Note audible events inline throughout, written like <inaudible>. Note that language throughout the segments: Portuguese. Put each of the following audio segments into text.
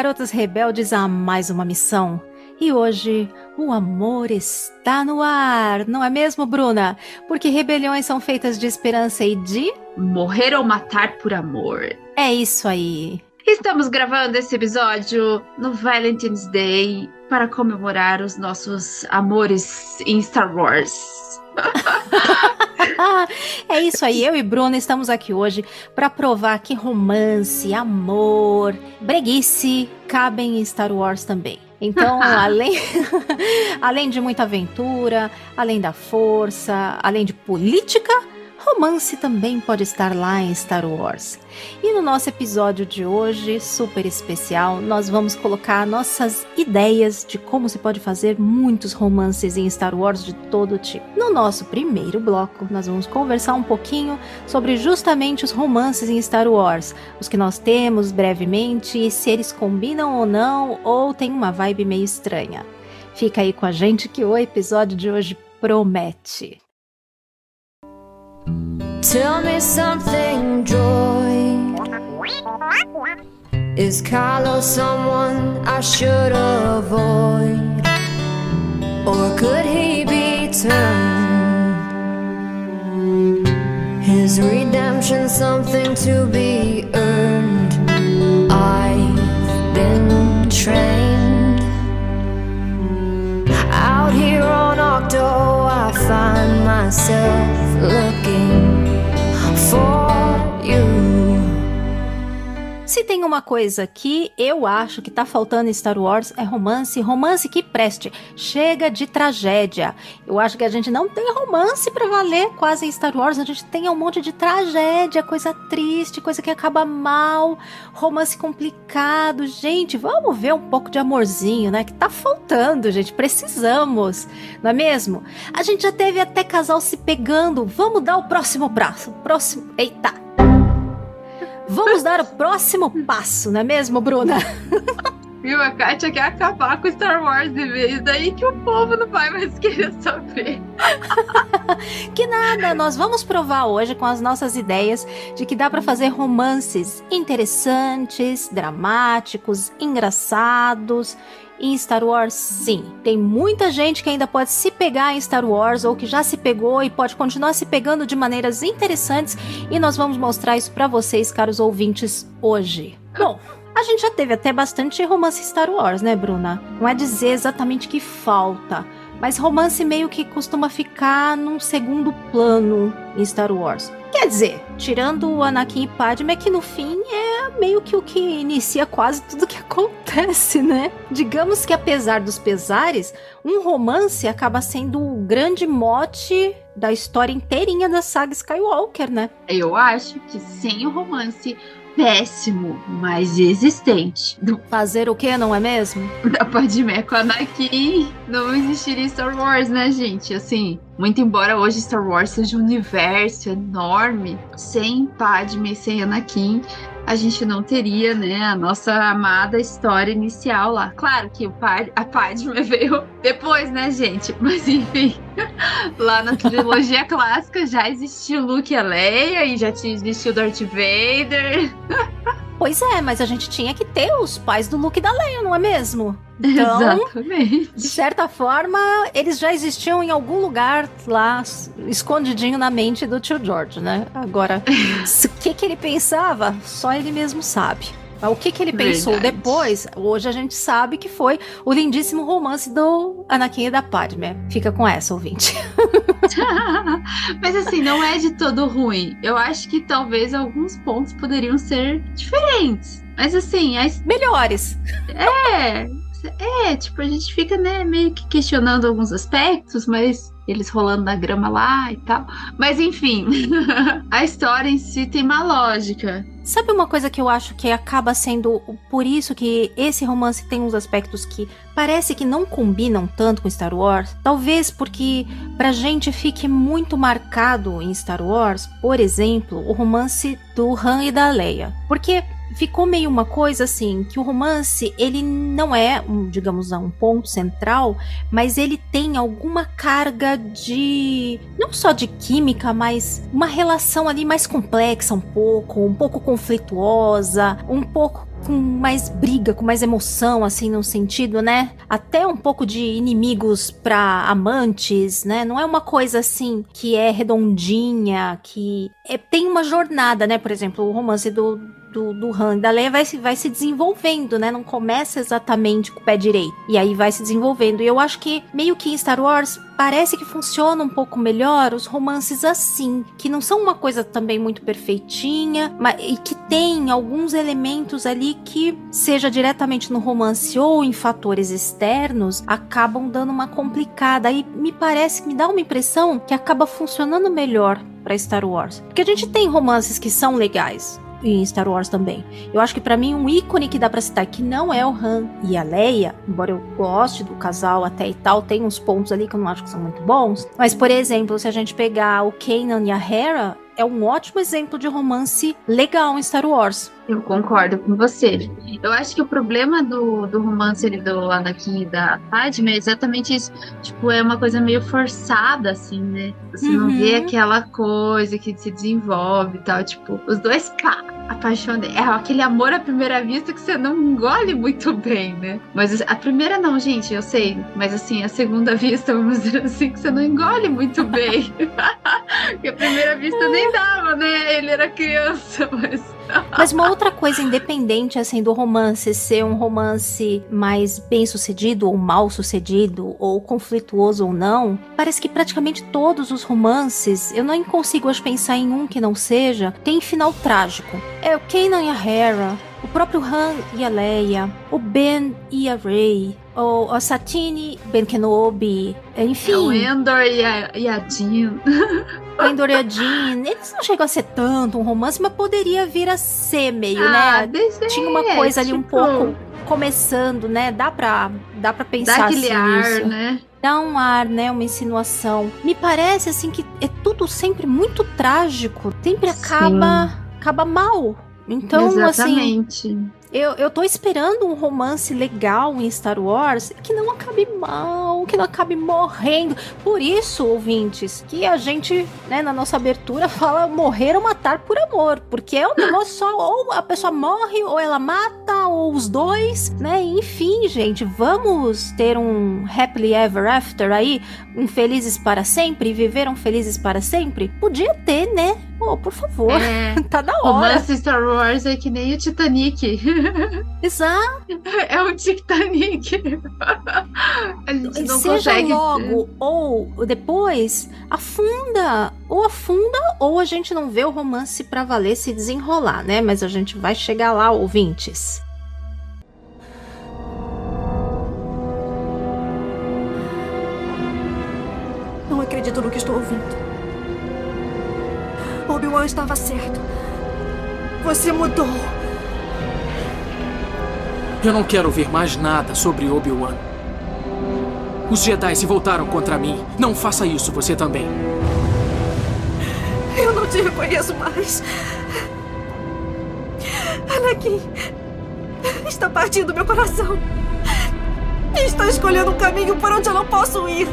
Garotas rebeldes a mais uma missão. E hoje o amor está no ar, não é mesmo, Bruna? Porque rebeliões são feitas de esperança e de morrer ou matar por amor. É isso aí. Estamos gravando esse episódio no Valentine's Day para comemorar os nossos amores em Star Wars. <laughs> é isso aí, eu e Bruna estamos aqui hoje para provar que romance, amor, breguice cabem em Star Wars também. Então, <laughs> além, <laughs> além de muita aventura, além da força, além de política, romance também pode estar lá em Star Wars. E no nosso episódio de hoje, super especial, nós vamos colocar nossas ideias de como se pode fazer muitos romances em Star Wars de todo tipo. No nosso primeiro bloco, nós vamos conversar um pouquinho sobre justamente os romances em Star Wars, os que nós temos brevemente e se eles combinam ou não, ou tem uma vibe meio estranha. Fica aí com a gente que o episódio de hoje promete. Tell me something, Joy. Is Carlos someone I should avoid? Or could he be turned? His redemption something to be earned? I've been trained. Out here on Octo, I find myself looking Se tem uma coisa que eu acho que tá faltando em Star Wars é romance, romance que preste. Chega de tragédia. Eu acho que a gente não tem romance para valer quase em Star Wars, a gente tem um monte de tragédia, coisa triste, coisa que acaba mal, romance complicado. Gente, vamos ver um pouco de amorzinho, né? Que tá faltando, gente. Precisamos, não é mesmo? A gente já teve até casal se pegando. Vamos dar o próximo braço. Próximo. Eita! Vamos dar o próximo passo, não é mesmo, Bruna? Viu? A Kátia quer acabar com Star Wars de vez, daí que o povo não vai mais querer saber. <laughs> que nada, nós vamos provar hoje com as nossas ideias de que dá para fazer romances interessantes, dramáticos, engraçados em Star Wars, sim. Tem muita gente que ainda pode se pegar em Star Wars ou que já se pegou e pode continuar se pegando de maneiras interessantes e nós vamos mostrar isso para vocês, caros ouvintes, hoje. Bom, a gente já teve até bastante romance Star Wars, né, Bruna? Não é dizer exatamente que falta, mas romance meio que costuma ficar num segundo plano em Star Wars. Quer dizer, tirando o Anakin e Padme, que no fim é meio que o que inicia quase tudo que <laughs> acontece, né? Digamos que apesar dos pesares, um romance acaba sendo o grande mote da história inteirinha da saga Skywalker, né? Eu acho que sem o romance péssimo, mas existente. Fazer o que, não é mesmo? Da Padmé com Anakin não existiria Star Wars, né, gente? Assim, muito embora hoje Star Wars seja um universo enorme, sem Padme, sem Anakin, a gente não teria, né, a nossa amada história inicial lá. Claro que o Pad a Padme <laughs> veio depois, né, gente? Mas enfim, <laughs> lá na trilogia clássica já existiu Luke e a Leia e já tinha existido Darth Vader. <laughs> Pois é, mas a gente tinha que ter os pais do Luke e da Leia, não é mesmo? Então, Exatamente. de certa forma, eles já existiam em algum lugar lá, escondidinho na mente do tio George, né? Agora, <laughs> o que, que ele pensava, só ele mesmo sabe. O que, que ele pensou Verdade. depois, hoje a gente sabe que foi o lindíssimo romance do Anakin e da Padme. Fica com essa, ouvinte. <laughs> Mas assim, não é de todo ruim. Eu acho que talvez alguns pontos poderiam ser diferentes. Mas assim, as... melhores. É, é, tipo, a gente fica, né, meio que questionando alguns aspectos, mas eles rolando na grama lá e tal. Mas enfim, <laughs> a história em si tem uma lógica. Sabe uma coisa que eu acho que acaba sendo por isso que esse romance tem uns aspectos que parece que não combinam tanto com Star Wars? Talvez porque pra gente fique muito marcado em Star Wars, por exemplo, o romance do Han e da Leia. Porque ficou meio uma coisa assim, que o romance, ele não é, um, digamos, um ponto central, mas ele tem alguma carga de não só de química, mas uma relação ali mais complexa um pouco, um pouco conflituosa, um pouco com mais briga, com mais emoção, assim, no sentido, né? Até um pouco de inimigos para amantes, né? Não é uma coisa assim que é redondinha, que é, tem uma jornada, né? Por exemplo, o romance do, do, do Han da Leia vai, vai se desenvolvendo, né? Não começa exatamente com o pé direito. E aí vai se desenvolvendo. E eu acho que meio que em Star Wars parece que funciona um pouco melhor os romances assim, que não são uma coisa também muito perfeitinha, mas e que tem alguns elementos ali que, seja diretamente no romance ou em fatores externos, acabam dando uma complicada. Aí me parece, me dá uma impressão que acaba funcionando melhor para Star Wars. Porque a gente tem romances que são legais, em Star Wars também. Eu acho que para mim um ícone que dá para citar que não é o Han e a Leia, embora eu goste do casal até e tal, tem uns pontos ali que eu não acho que são muito bons. Mas por exemplo, se a gente pegar o Kanan e a Hera, é um ótimo exemplo de romance legal em Star Wars. Eu concordo com você. Eu acho que o problema do, do romance do Anakin e da Padme é exatamente isso. Tipo, é uma coisa meio forçada, assim, né? Você uhum. não vê aquela coisa que se desenvolve e tal. Tipo, os dois, pá, apaixonei. É aquele amor à primeira vista que você não engole muito bem, né? Mas a primeira não, gente, eu sei. Mas assim, a segunda <laughs> vista, vamos dizer assim, que você não engole muito bem. <laughs> Porque a primeira vista nem dava, né? Ele era criança, <laughs> mas mas uma outra coisa independente, assim, do romance ser um romance mais bem sucedido ou mal sucedido, ou conflituoso ou não, parece que praticamente todos os romances, eu não consigo hoje pensar em um que não seja, tem final trágico. É o Kanan e a Hera, o próprio Han e a Leia, o Ben e a Rey, o, a Satine, Ben Kenobi, enfim. É o Endor e a, e a Jean. o Endor e a Jean, eles não chegam a ser tanto um romance, mas poderia vir a ser meio, ah, né? Tinha uma coisa ali um tipo pouco começando, né? Dá pra, dá pra pensar Dá aquele assim, ar, né? Dá um ar, né? Uma insinuação. Me parece, assim, que é tudo sempre muito trágico. Sempre acaba, acaba mal. Então, assim, Exatamente. assim. Eu, eu tô esperando um romance legal em Star Wars que não acabe mal, que não acabe morrendo. Por isso, ouvintes, que a gente, né, na nossa abertura <laughs> fala morrer ou matar por amor. Porque é um negócio só, ou a pessoa morre, ou ela mata, ou os dois, né? Enfim, gente, vamos ter um happily ever after aí, um felizes para sempre, viveram felizes para sempre? Podia ter, né? Oh, por favor. É, <laughs> tá da hora. Romance Star Wars é que nem o Titanic. <laughs> Exato. É o Titanic. A gente não Seja consegue... logo ou depois, afunda. Ou afunda, ou a gente não vê o romance pra valer se desenrolar, né? Mas a gente vai chegar lá, ouvintes. Não acredito no que estou ouvindo. Obi-Wan estava certo. Você mudou. Eu não quero ouvir mais nada sobre Obi-Wan. Os Jedi se voltaram contra mim. Não faça isso, você também. Eu não te reconheço mais. Anakin está partindo meu coração. Está escolhendo um caminho por onde eu não posso ir.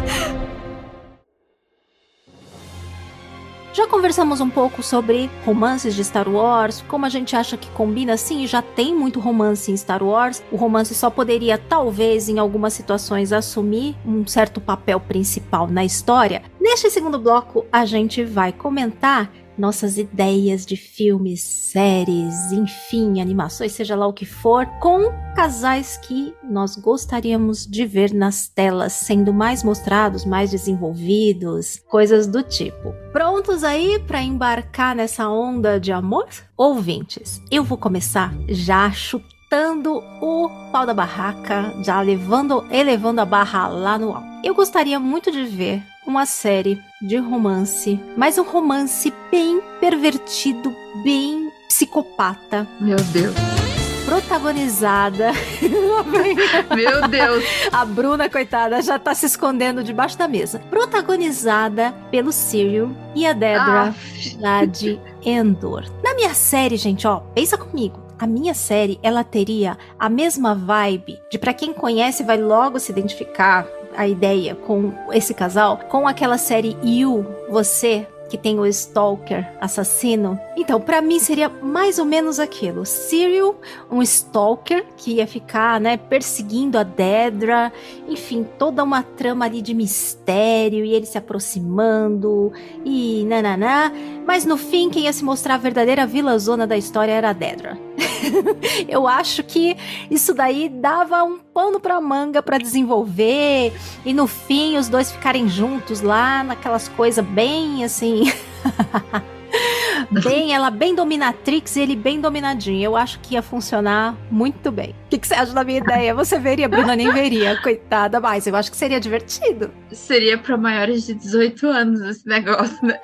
Conversamos um pouco sobre romances de Star Wars, como a gente acha que combina sim, já tem muito romance em Star Wars. O romance só poderia, talvez, em algumas situações, assumir um certo papel principal na história. Neste segundo bloco, a gente vai comentar nossas ideias de filmes, séries, enfim, animações, seja lá o que for, com casais que nós gostaríamos de ver nas telas sendo mais mostrados, mais desenvolvidos, coisas do tipo. Prontos aí para embarcar nessa onda de amor? Ouvintes, eu vou começar já chutando o pau da barraca, já levando, elevando a barra lá no alto. Eu gostaria muito de ver uma série de romance, mas um romance bem pervertido, bem psicopata. Meu Deus. Protagonizada. <laughs> Meu Deus. A Bruna, coitada, já tá se escondendo debaixo da mesa. Protagonizada pelo Cyril e a Dedra, Ah. lá de Endor. Na minha série, gente, ó, pensa comigo. A minha série, ela teria a mesma vibe de pra quem conhece vai logo se identificar a ideia com esse casal, com aquela série You, Você, que tem o Stalker assassino. Então, pra mim seria mais ou menos aquilo. Cyril, um Stalker que ia ficar, né, perseguindo a Dedra, enfim, toda uma trama ali de mistério e ele se aproximando e nananá. Mas no fim, quem ia se mostrar a verdadeira vila zona da história era a Dedra. <laughs> Eu acho que isso daí dava um pano pra manga pra desenvolver e no fim os dois ficarem juntos lá naquelas coisas bem assim. <laughs> <laughs> bem, ela bem dominatrix e ele bem dominadinho. Eu acho que ia funcionar muito bem. O que, que você acha da minha ideia? Você veria, Bruna nem veria, <laughs> coitada, mas eu acho que seria divertido. Seria pra maiores de 18 anos esse negócio, né?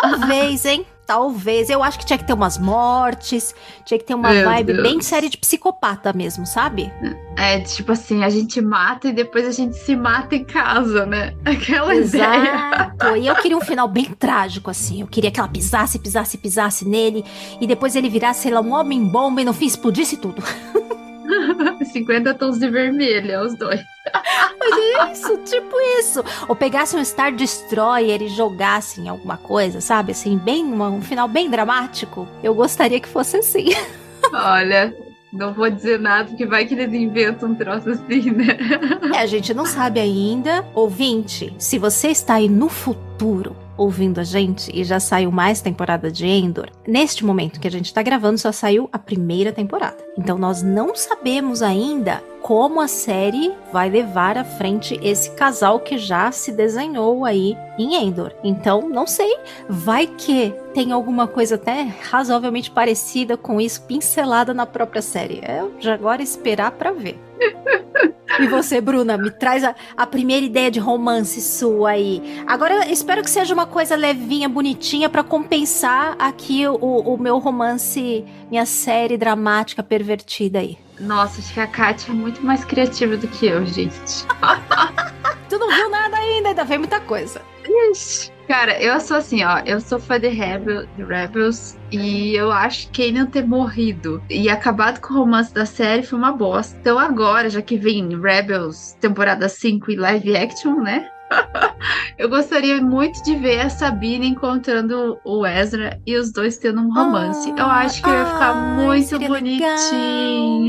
Talvez, hein? Talvez. Eu acho que tinha que ter umas mortes, tinha que ter uma Meu vibe Deus. bem série de psicopata mesmo, sabe? É, tipo assim, a gente mata e depois a gente se mata em casa, né? <laughs> Aquela ideia. Exato. E eu queria um final bem trágico, assim. Eu queria que ela pisasse, pisasse, pisasse nele. E depois ele virasse, sei lá, um homem bomba e no fim explodisse tudo. <laughs> <laughs> 50 tons de vermelho, é os dois. Mas é isso, tipo isso. Ou pegasse um Star Destroyer e jogasse em alguma coisa, sabe? Assim, bem, um final bem dramático. Eu gostaria que fosse assim. <laughs> Olha, não vou dizer nada, porque vai que eles inventam um troço assim, né? É, a gente não sabe ainda. Ouvinte, se você está aí no futuro ouvindo a gente e já saiu mais temporada de Endor, neste momento que a gente está gravando só saiu a primeira temporada. Então nós não sabemos ainda como a série vai levar à frente esse casal que já se desenhou aí em Endor. Então, não sei, vai que tem alguma coisa até razoavelmente parecida com isso pincelada na própria série. É já agora esperar pra ver. E você, Bruna, me traz a, a primeira ideia de romance sua aí. Agora, espero que seja uma coisa levinha, bonitinha, pra compensar aqui o, o meu romance, minha série dramática pervertida aí. Nossa, acho que a Kátia é muito mais criativa do que eu, gente. <laughs> Tu não viu nada ainda, ainda vem muita coisa. Ixi. Cara, eu sou assim, ó. Eu sou fã de, Rebel, de Rebels e eu acho que Kanan ter morrido e acabado com o romance da série foi uma bosta. Então agora, já que vem Rebels temporada 5 e live action, né? <laughs> eu gostaria muito de ver a Sabine encontrando o Ezra e os dois tendo um romance. eu acho que ia ficar muito bonitinho.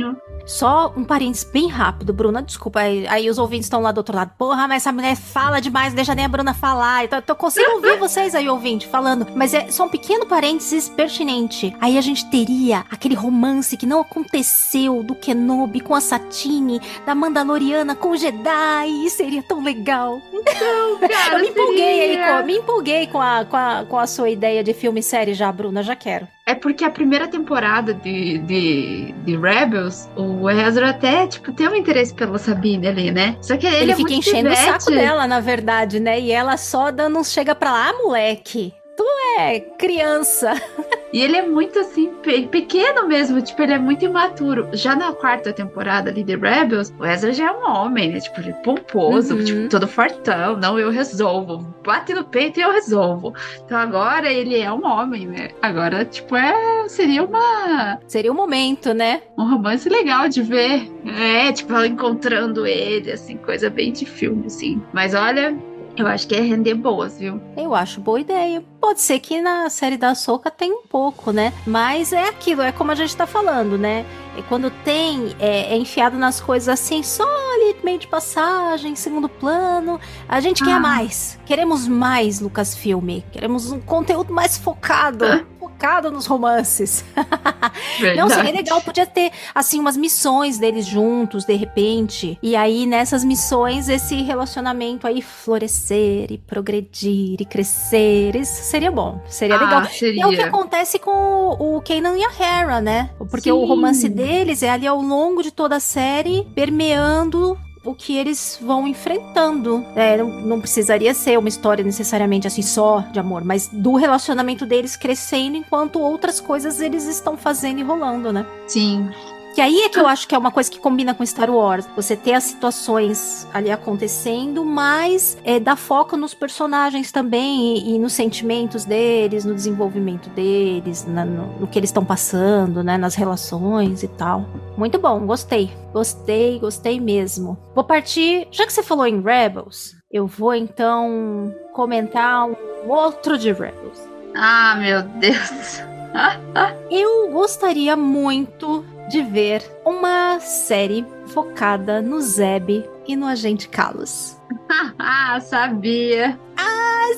Só um parênteses bem rápido, Bruna, desculpa, aí, aí os ouvintes estão lá do outro lado. Porra, mas essa mulher fala demais, deixa nem a Bruna falar. Então eu consigo ouvir vocês aí, ouvinte, falando. Mas é só um pequeno parênteses pertinente. Aí a gente teria aquele romance que não aconteceu do Kenobi com a Satine, da Mandaloriana com o Jedi. Seria tão legal. <laughs> Cara, eu me empolguei aí, seria. com, me empolguei com a, com, a, com a sua ideia de filme e série já, Bruna, já quero. É porque a primeira temporada de, de, de Rebels, o Ezra até, tipo, tem um interesse pela Sabine ali, né? Só que ele, Ele, é fica enchendo o saco dela, na verdade, né? E ela só dando uns chega pra lá, ah, moleque. Tu é criança. E ele é muito, assim, pe- pequeno mesmo. Tipo, ele é muito imaturo. Já na quarta temporada ali de Rebels, o Ezra já é um homem, né? Tipo, ele é pomposo, Uhum. tipo, todo fortão. Não, eu resolvo. Bate no peito e eu resolvo. Então agora ele é um homem, né? Agora, tipo, é... Seria uma... Seria o momento, né? um romance legal de ver. É, tipo, ela encontrando ele, assim, coisa bem de filme, assim. Mas olha, eu acho que é render boas, viu? Eu acho boa ideia. Pode ser que na série da Soca tem um pouco, né? Mas é aquilo, é como a gente tá falando, né? E quando tem, é, é enfiado nas coisas assim, só ali meio de passagem, segundo plano. A gente Ah. quer mais. Queremos mais, Lucasfilm. Queremos um conteúdo mais focado. <laughs> focado nos romances. <laughs> Não, seria legal, podia ter, assim, umas missões deles juntos, de repente. E aí, nessas missões, esse relacionamento aí florescer e progredir e crescer. Isso seria bom. Seria legal. Ah, seria. É o que acontece com o, o Kanan e a Hera, né? Porque o Sim. romance deles é ali ao longo de toda a série, permeando o que eles vão enfrentando. É, não, não precisaria ser uma história necessariamente assim só de amor, mas do relacionamento deles crescendo enquanto outras coisas eles estão fazendo e rolando, né? Sim. Que aí é que eu acho que é uma coisa que combina com Star Wars. Você ter as situações ali acontecendo, mas é, dá foco nos personagens também e, e nos sentimentos deles, no desenvolvimento deles, na- no, no que eles estão passando, né? Nas relações e tal. Muito bom, gostei. Gostei, gostei mesmo. Vou partir. Já que você falou em Rebels, eu vou então comentar um outro de Rebels. Ah, meu Deus. <laughs> Eu gostaria muito de ver uma série focada no Zeb e no agente Carlos. <laughs> ah, sabia.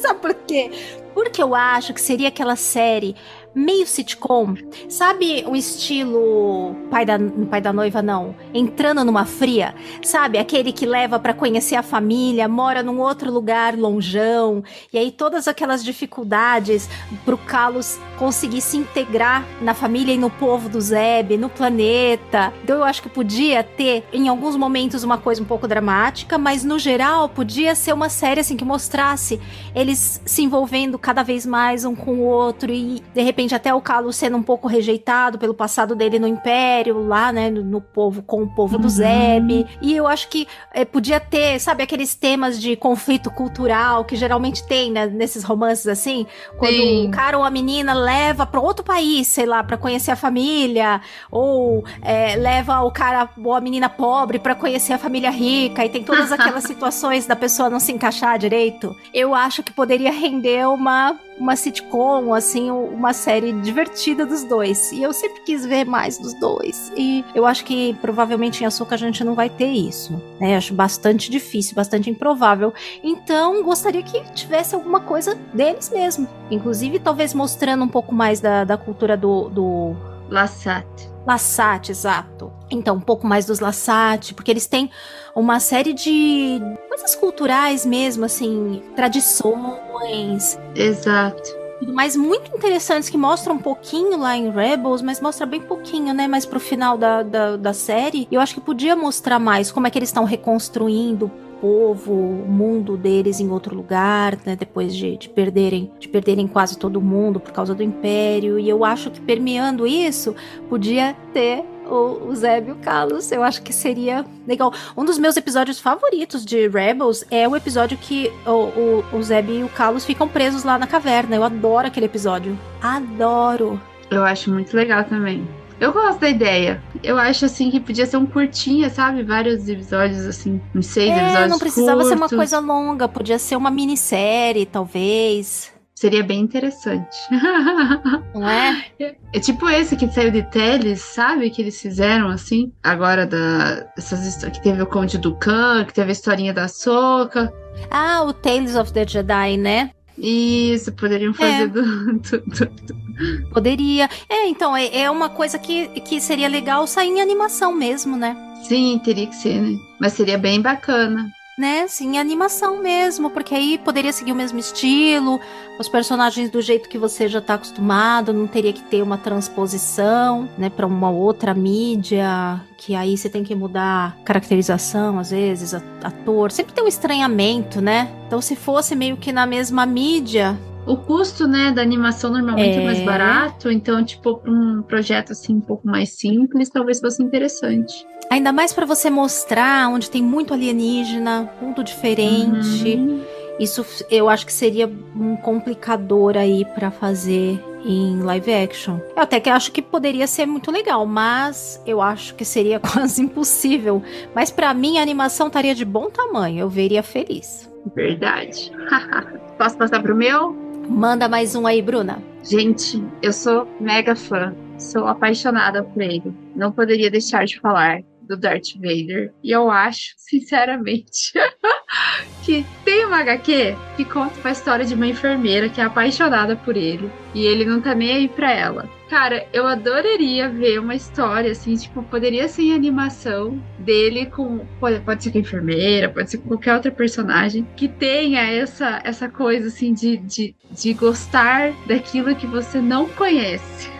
Sabe por quê? Porque eu acho que seria aquela série meio sitcom, sabe o estilo pai da, pai da noiva não, entrando numa fria, sabe aquele que leva pra conhecer a família, mora num outro lugar longeão e aí todas aquelas dificuldades pro Carlos conseguir se integrar na família e no povo do Zeb, no planeta. Então eu acho que podia ter em alguns momentos uma coisa um pouco dramática, mas no geral podia ser uma série assim que mostrasse eles se envolvendo cada vez mais um com o outro e de repente até o Carlos sendo um pouco rejeitado pelo passado dele no Império, lá, né, no, no povo, com o povo do Uhum. Zeb. E eu acho que eh, podia ter, sabe, aqueles temas de conflito cultural que geralmente tem, né, nesses romances assim, quando Sim. o cara ou a menina leva para outro país, sei lá, para conhecer a família, ou eh, leva o cara ou a menina pobre para conhecer a família rica, e tem todas <laughs> aquelas situações da pessoa não se encaixar direito. Eu acho que poderia render uma uma sitcom, assim, uma série divertida dos dois. E eu sempre quis ver mais dos dois. E eu acho que provavelmente em Açúcar a gente não vai ter isso. Né? Acho bastante difícil, bastante improvável. Então, gostaria que tivesse alguma coisa deles mesmo. Inclusive, talvez mostrando um pouco mais da, da cultura do, do Lassat. Lassat, exato. Então, um pouco mais dos Lassat, porque eles têm uma série de coisas culturais mesmo, assim, tradições, Exato. mais muito interessantes que mostram um pouquinho lá em Rebels, mas mostra bem pouquinho, né? Mais pro final da, da, da série. Eu acho que podia mostrar mais como é que eles estão reconstruindo povo, o mundo deles em outro lugar, né? Depois de, de perderem de perderem quase todo mundo por causa do Império. E eu acho que permeando isso, podia ter o, o Zeb e o Carlos. Eu acho que seria legal. Um dos meus episódios favoritos de Rebels é o episódio que o, o, o Zeb e o Carlos ficam presos lá na caverna. Eu adoro aquele episódio. Adoro. Eu acho muito legal também. Eu gosto da ideia. Eu acho assim que podia ser um curtinha, sabe? Vários episódios, assim, uns seis É, episódios. não precisava ser uma curtos. coisa longa, podia ser uma minissérie, talvez. Seria bem interessante. <laughs> Não é? É tipo esse que saiu de Teles, sabe? Que eles fizeram assim. Agora da. Essas que teve o Conde do Khan, que teve a historinha da Soca. Ah, o Tales of the Jedi, né? Isso, poderiam fazer É. do, do- do- Poderia. É, então, é, é uma coisa que, que seria legal sair em animação mesmo, né? Sim, teria que ser, né? Mas seria bem bacana. Né, sim, em animação mesmo, porque aí poderia seguir o mesmo estilo, os personagens do jeito que você já tá acostumado, não teria que ter uma transposição, né, para uma outra mídia, que aí você tem que mudar caracterização, às vezes, ator, sempre tem um estranhamento, né? Então, se fosse meio que na mesma mídia, O custo, né, da animação normalmente é, É. mais barato, então, tipo, pra um projeto assim um pouco mais simples, talvez fosse interessante. ainda mais para você mostrar onde tem muito alienígena, mundo diferente. Uhum. Isso eu acho que seria um complicador aí pra fazer em live action. Eu até que acho que poderia ser muito legal, mas eu acho que seria <laughs> quase impossível. Mas pra mim a animação estaria de bom tamanho, eu veria feliz. Verdade. <laughs> Posso passar pro meu? Manda mais um aí, Bruna. Gente, eu sou mega fã sou apaixonada por ele. Não poderia deixar de falar do Darth Vader. E eu acho, sinceramente, <laughs> tem uma HQ que conta uma história de uma enfermeira que é apaixonada por ele. E ele não tá nem aí pra ela. Cara, eu adoraria ver uma história assim, tipo, poderia ser em animação dele com. Pode, pode ser com a enfermeira, pode ser com qualquer outra personagem que tenha essa, essa coisa assim de, de, de gostar daquilo que você não conhece.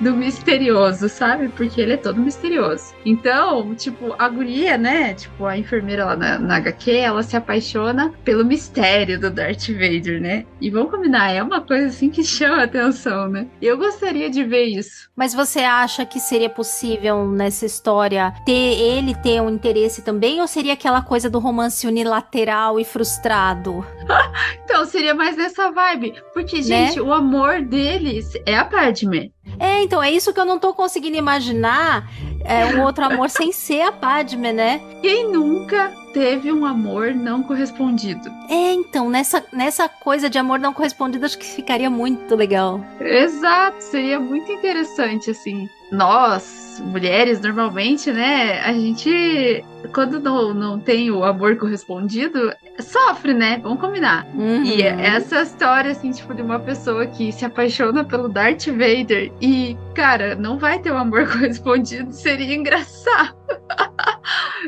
Do misterioso, sabe? Porque ele é todo misterioso. Então, tipo, a guria, né? Tipo, a enfermeira lá na, na HQ, ela se apaixona pelo mistério do Darth Vader, né? E vamos combinar, é uma coisa assim que chama atenção, né? Eu gostaria de ver isso. Mas você acha que seria possível nessa história ter ele ter um interesse também? Ou seria aquela coisa do romance unilateral e frustrado? <laughs> então, seria mais nessa vibe. Porque, né? gente, né? o amor deles é a Padme. É, então, é isso que eu não tô conseguindo imaginar. É um <laughs> outro amor sem ser a Padme, né? Quem nunca teve um amor não correspondido? É, então, nessa, nessa coisa de amor não correspondido, acho que ficaria muito legal. Exato, seria muito interessante, assim. Nós, mulheres, normalmente, né, a gente, quando não, não tem o amor correspondido, sofre, né? Vamos combinar. Uhum. E essa história, assim, tipo, de uma pessoa que se apaixona pelo Darth Vader e, cara, não vai ter o amor <laughs> correspondido, seria engraçado.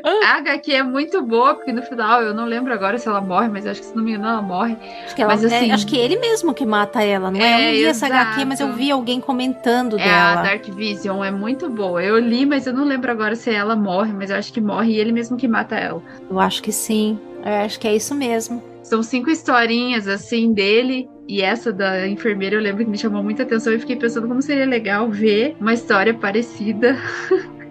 A HQ é muito boa, porque no final, eu não lembro agora se ela morre, mas acho que se não me engano ela morre. Acho que, ela, mas, assim, é, acho que ele mesmo que mata ela, não é? é eu não vi essa HQ, mas eu vi alguém comentando é, dela. A Dark Vision é muito boa. Eu li, mas eu não lembro agora se ela morre, mas eu acho que morre e ele mesmo que mata ela. Eu acho que sim. Eu acho que é isso mesmo. São cinco historinhas, assim, dele. E essa da enfermeira eu lembro que me chamou muita atenção e fiquei pensando como seria legal ver uma história parecida. <laughs>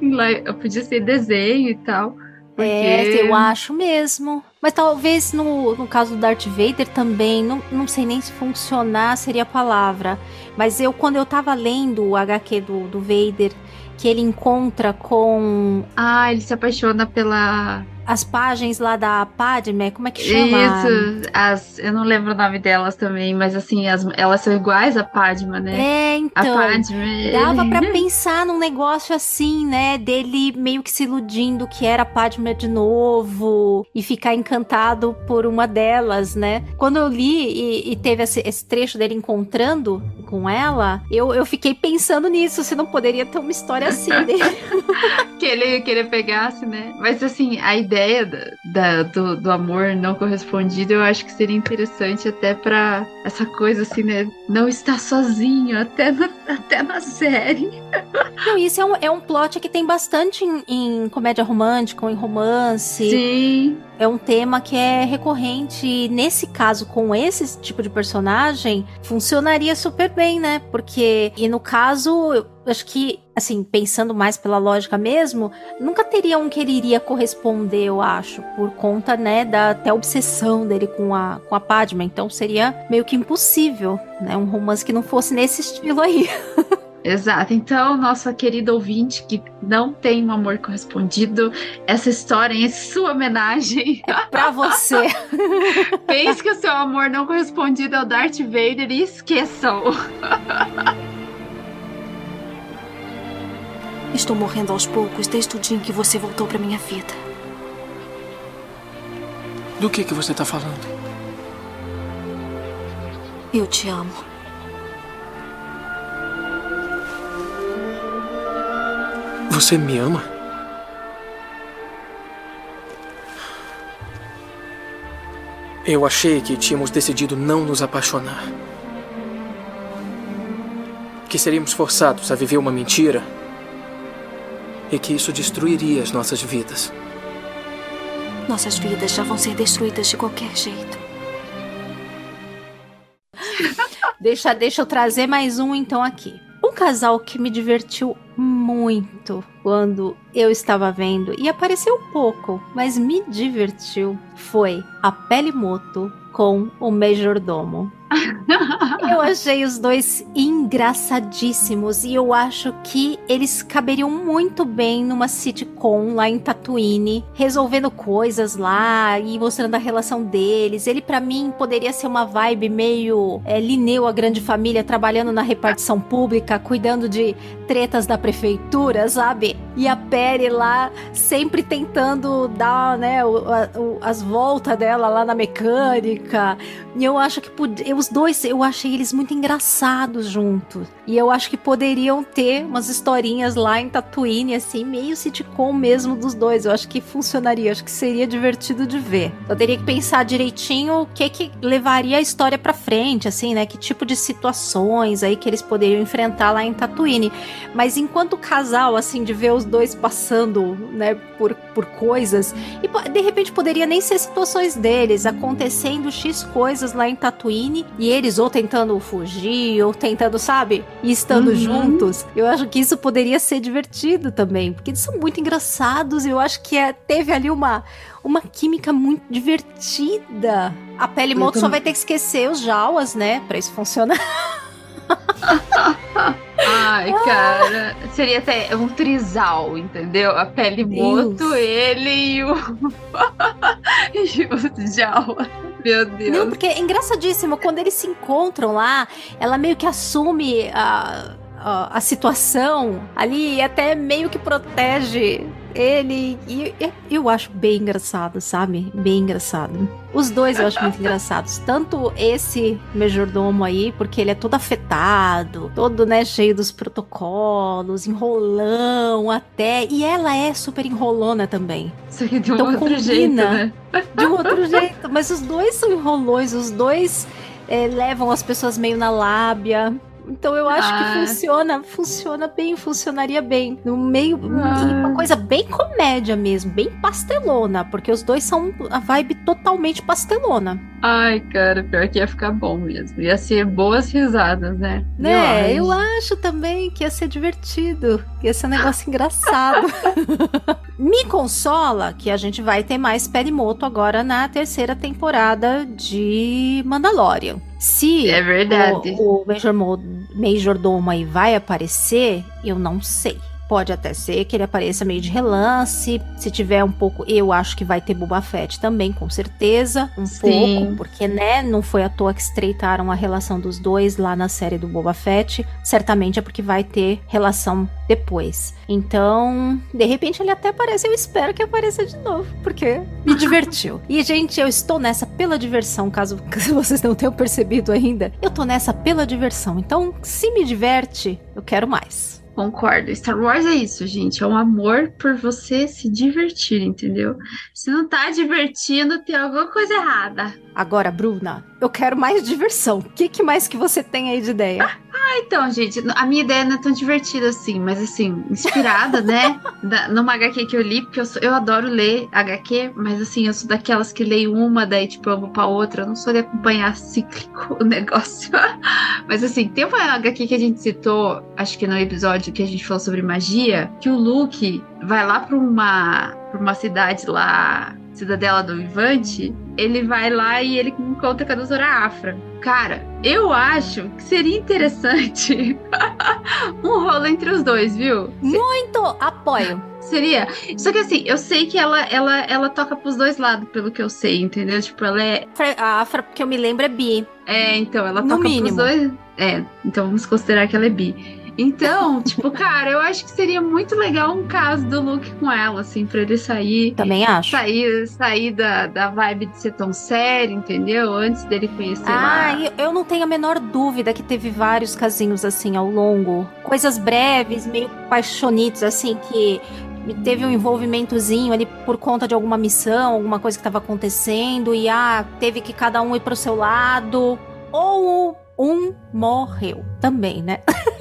eu podia ser desenho e tal. Porque... É, eu acho mesmo. Mas talvez no, no caso do Darth Vader também, não, não sei nem se funcionar seria a palavra. Mas eu, quando eu tava lendo o HQ do, do Vader, que ele encontra com. Ah, ele se apaixona pela as páginas lá da Padme, como é que chama? Isso, as, eu não lembro o nome delas também, mas assim, as, elas são iguais a Padma, né? É, então. A Padme. Dava para pensar num negócio assim, né? Dele meio que se iludindo que era a Padme de novo e ficar encantado por uma delas, né? Quando eu li e, e teve esse, esse, trecho dele encontrando com ela, eu, eu fiquei pensando nisso, se não poderia ter uma história assim <laughs> dele. que ele que ele pegasse, né? Mas assim, a ideia da, da do, do, amor não correspondido, eu acho que seria interessante até para essa coisa assim, né? Não estar sozinho até na, até na série. Não, isso é um, é um plot que tem bastante em, em comédia romântica, ou em romance. Sim é um tema que é recorrente. E nesse caso, com esse tipo de personagem, funcionaria super bem, né? Porque, e no caso, eu acho que, assim, pensando mais pela lógica mesmo, nunca teria um que ele iria corresponder, eu acho, por conta, né, da até obsessão dele com a, com a Padma. Então seria meio que impossível, né? Um romance que não fosse nesse estilo aí. <laughs> Exato. Então, nossa querida ouvinte que não tem um amor correspondido, essa história é sua homenagem. É pra você. <laughs> Pense que o seu amor não correspondido é o Darth Vader e esqueçam. Estou morrendo aos poucos desde o dia em que você voltou para minha vida. Do que que você está falando? Eu te amo. Você me ama? Eu achei que tínhamos decidido não nos apaixonar. Que seríamos forçados a viver uma mentira e que isso destruiria as nossas vidas. Nossas vidas já vão ser destruídas de qualquer jeito. deixa, deixa eu trazer mais um então aqui. Um casal que me divertiu muito quando eu estava vendo e apareceu pouco, mas me divertiu foi a Pelimoto com o Majordomo. Eu achei os dois engraçadíssimos e eu acho que eles caberiam muito bem numa sitcom lá em Tatooine, resolvendo coisas lá e mostrando a relação deles. Ele para mim poderia ser uma vibe meio é, Lineu, a grande família, trabalhando na repartição pública, cuidando de tretas da prefeitura, sabe? E a Perry lá sempre tentando dar, né, o, a, o, as voltas dela lá na mecânica. E eu acho que os dois, eu achei eles muito engraçados juntos. E eu acho que poderiam ter umas historinhas lá em Tatooine, assim, meio sitcom mesmo dos dois. Eu acho que funcionaria, acho que seria divertido de ver. Eu teria que pensar direitinho o que que levaria a história para frente, assim, né? Que tipo de situações aí que eles poderiam enfrentar lá em Tatooine. Mas enquanto casal, assim, de ver os dois passando, né, por, por coisas, e de repente poderia nem ser situações deles, acontecendo X coisas lá em Tatooine, e eles ou tentando fugir, ou tentando, sabe, e estando uhum. juntos. Eu acho que isso poderia ser divertido também, porque eles são muito engraçados, e eu acho que é, teve ali uma, uma química muito divertida. A Pele Moto só vai ter que esquecer os Jawas, né, pra isso funcionar. <laughs> Ai, cara. Seria até um trisal, entendeu? A pele moto, ele e o. <laughs> e o Jawa. Meu Deus. Não, porque é engraçadíssimo. Quando eles se encontram lá, ela meio que assume a, a, a situação ali e até meio que protege ele. E eu acho bem engraçado, sabe? Bem engraçado. Os dois eu acho muito <laughs> engraçados. Tanto esse Majordomo aí, porque ele é todo afetado, todo, né, cheio dos protocolos, enrolão até. E ela é super enrolona também. Aqui de um então, outro combina jeito, né? De um outro jeito. Mas os dois são enrolões, os dois é, levam as pessoas meio na lábia. Então eu acho ah. que funciona, funciona bem, funcionaria bem. No meio, ah. uma coisa bem comédia mesmo, bem pastelona, porque os dois são a vibe totalmente pastelona. Ai, cara, pior que ia ficar bom mesmo. Ia ser boas risadas, né? Né, eu, acho também que ia ser divertido. Ia ser um negócio engraçado. <laughs> Me consola que a gente vai ter mais Perimoto agora na terceira temporada de Mandalorian. Se é verdade. o, o Major, Major Domo aí vai aparecer, eu não sei. Pode até ser que ele apareça meio de relance. Se tiver um pouco, eu acho que vai ter Boba Fett também, com certeza. Um Sim. pouco, porque, né, não foi à toa que estreitaram a relação dos dois lá na série do Boba Fett. Certamente é porque vai ter relação depois. Então, de repente ele até aparece. Eu espero que apareça de novo, porque me divertiu. e, gente, eu estou nessa pela diversão, caso <laughs> vocês não tenham percebido ainda. Eu tô nessa pela diversão. Então, se me diverte, eu quero mais. Concordo. Star Wars é isso, gente. É um amor por você se divertir, entendeu? Se não tá divertindo, tem alguma coisa errada. Agora, Bruna, eu quero mais diversão. O que, que mais que você tem aí de ideia? Ah, então, gente, a minha ideia não é tão divertida assim, mas assim, inspirada, né? <laughs> Da, numa HQ que eu li, porque eu, sou, eu adoro ler HQ, mas assim, eu sou daquelas que leio uma, daí tipo, eu vou pra outra. Eu não sou de acompanhar cíclico <laughs> o negócio. <laughs> mas assim, tem uma HQ que a gente citou, acho que no episódio que a gente falou sobre magia, que o Luke vai lá pra uma, pra uma cidade lá Cidadela do Vivante, ele vai lá e ele encontra com a Dozora Afra. Cara, eu acho que seria interessante <laughs> um rolo entre os dois, viu? Muito apoio. Seria. Só que assim, eu sei que ela, ela, ela toca pros dois lados, pelo que eu sei, entendeu? Tipo, ela é. A Afra, que eu me lembro, é bi. É, então, ela no toca mínimo. pros dois. É, então vamos considerar que ela é bi. Então, tipo, cara, eu acho que seria muito legal um caso do Luke com ela, assim, pra ele sair. Também acho. Sair, sair da, da vibe de ser tão sério, entendeu? Antes dele conhecer ah, lá. eu não tenho a menor dúvida que teve vários casinhos, assim, ao longo. Coisas breves, meio paixonitos, assim, que teve um envolvimentozinho ali por conta de alguma missão, alguma coisa que estava acontecendo, e ah, teve que cada um ir pro seu lado. Ou um morreu também, né?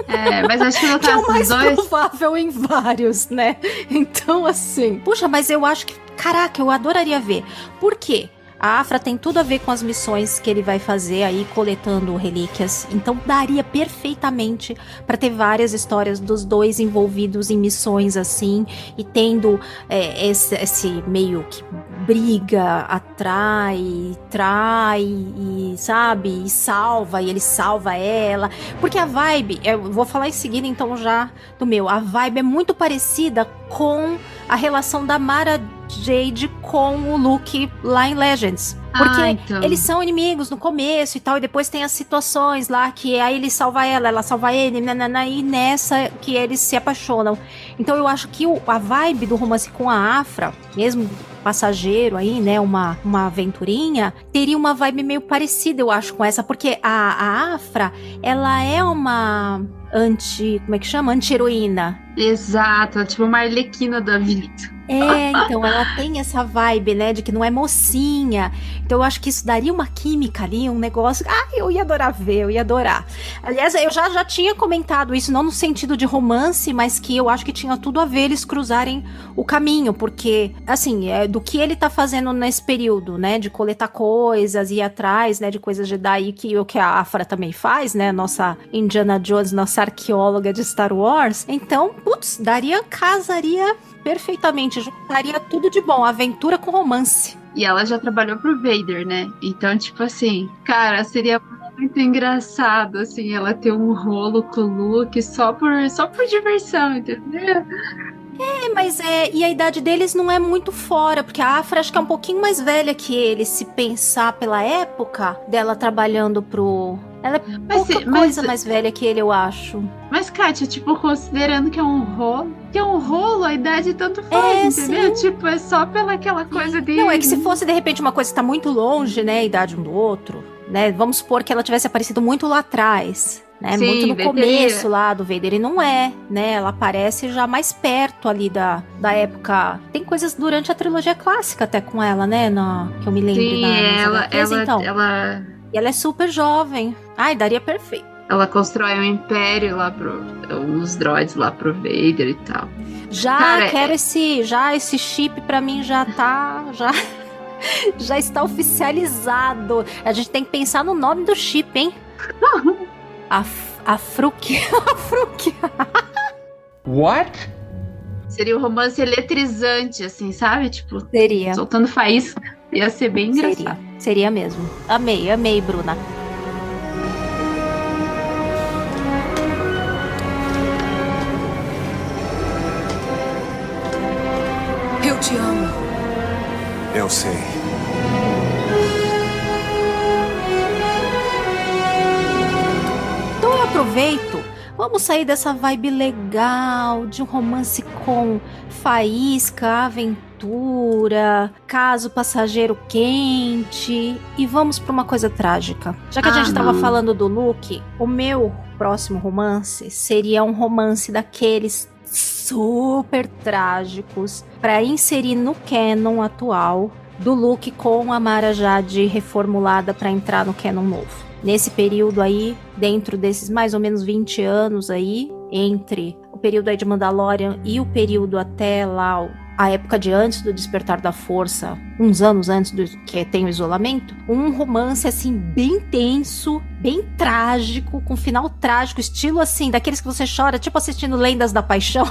É, mas acho que no caso <laughs> que é o mais dois... provável em vários, né? Então, assim. Puxa, mas eu acho que. Caraca, eu adoraria ver. Por quê? A Afra tem tudo a ver com as missões que ele vai fazer aí coletando relíquias. Então daria perfeitamente para ter várias histórias dos dois envolvidos em missões assim e tendo é, esse, esse meio que briga, atrai, trai e sabe, e salva, e ele salva ela. Porque a vibe, eu vou falar em seguida então já do meu, a vibe é muito parecida com a relação da Mara Jade com o Luke lá em Legends. Porque Ah, então. eles são inimigos no começo e tal, e depois tem as situações lá que aí ele salva ela, ela salva ele, nanana, e nessa que eles se apaixonam. Então eu acho que o- a vibe do romance com a Afra, mesmo passageiro aí, né, uma, uma aventurinha, teria uma vibe meio parecida, eu acho, com essa, porque a, a Afra, ela é uma anti, como é que chama? Anti-heroína. Exato, é tipo uma arlequina da vida. É, então ela tem essa vibe, né, de que não é mocinha. Então eu acho que isso daria uma química ali, um negócio. Ah, eu ia adorar ver, eu ia adorar. Aliás, eu já, já tinha comentado isso, não no sentido de romance, mas que eu acho que tinha tudo a ver eles cruzarem o caminho, porque, assim, é, do que ele tá fazendo nesse período, né, de coletar coisas, ir atrás, né, de coisas Jedi, que o que a Afra também faz, né, nossa Indiana Jones, nossa arqueóloga de Star Wars. Então, putz, daria, casaria perfeitamente, juntaria tudo de bom, aventura com romance. E ela já trabalhou pro Vader, né? Então, tipo assim, cara, seria muito engraçado, assim, ela ter um rolo com o Luke só por, só por diversão, entendeu? É, mas é. E a idade deles não é muito fora, porque a Afra acho que é um pouquinho mais velha que ele, se pensar pela época dela trabalhando pro. Ela é Mas, pouca se- mas, coisa mais velha que ele, eu acho. mas, Kátia, tipo, considerando que é um rolo, que é um rolo, a idade tanto É, faz, entendeu? Tipo, é só pela aquela coisa de. Não, é que se fosse de repente uma coisa que tá muito longe, né, a idade um do outro, né? Vamos supor que ela tivesse aparecido muito lá atrás. Né, Sim, muito no Vader começo lá do Vader, e não é, né? Ela aparece já mais perto ali da, da época. Tem coisas durante a trilogia clássica até com ela, né? Na, que eu me lembro Sim, nas ela, ela, então. ela, E ela é super jovem. Ai, daria perfeito. ela constrói um império lá pro. uns droids lá pro Vader e tal. Já Cara, quero é- esse, já esse chip pra mim já tá, já <laughs> já está oficializado. A gente tem que pensar no nome do chip, hein? <laughs> A, a Fruk, <laughs> a Fruk. What? Seria um romance eletrizante, assim, sabe? Tipo, Seria. soltando faísca. Ia ser bem engraçado. Seria. Seria mesmo. Amei, amei, Bruna. Eu te amo. Eu sei. Então eu aproveito. Vamos sair dessa vibe legal de um romance com faísca, aventura, caso passageiro quente e vamos pra uma coisa trágica. Já que a Ah, gente tava não. falando do Luke, o meu próximo romance seria um romance daqueles super trágicos pra inserir no canon atual do Luke com a Mara Jade reformulada pra entrar no canon novo nesse período aí, dentro desses mais ou menos 20 anos aí, entre o período aí de Mandalorian e o período até lá, a época de antes do Despertar da Força, uns anos antes do que tem o isolamento, um romance assim bem tenso, bem trágico, com final trágico, estilo assim, daqueles que você chora, tipo assistindo Lendas da Paixão.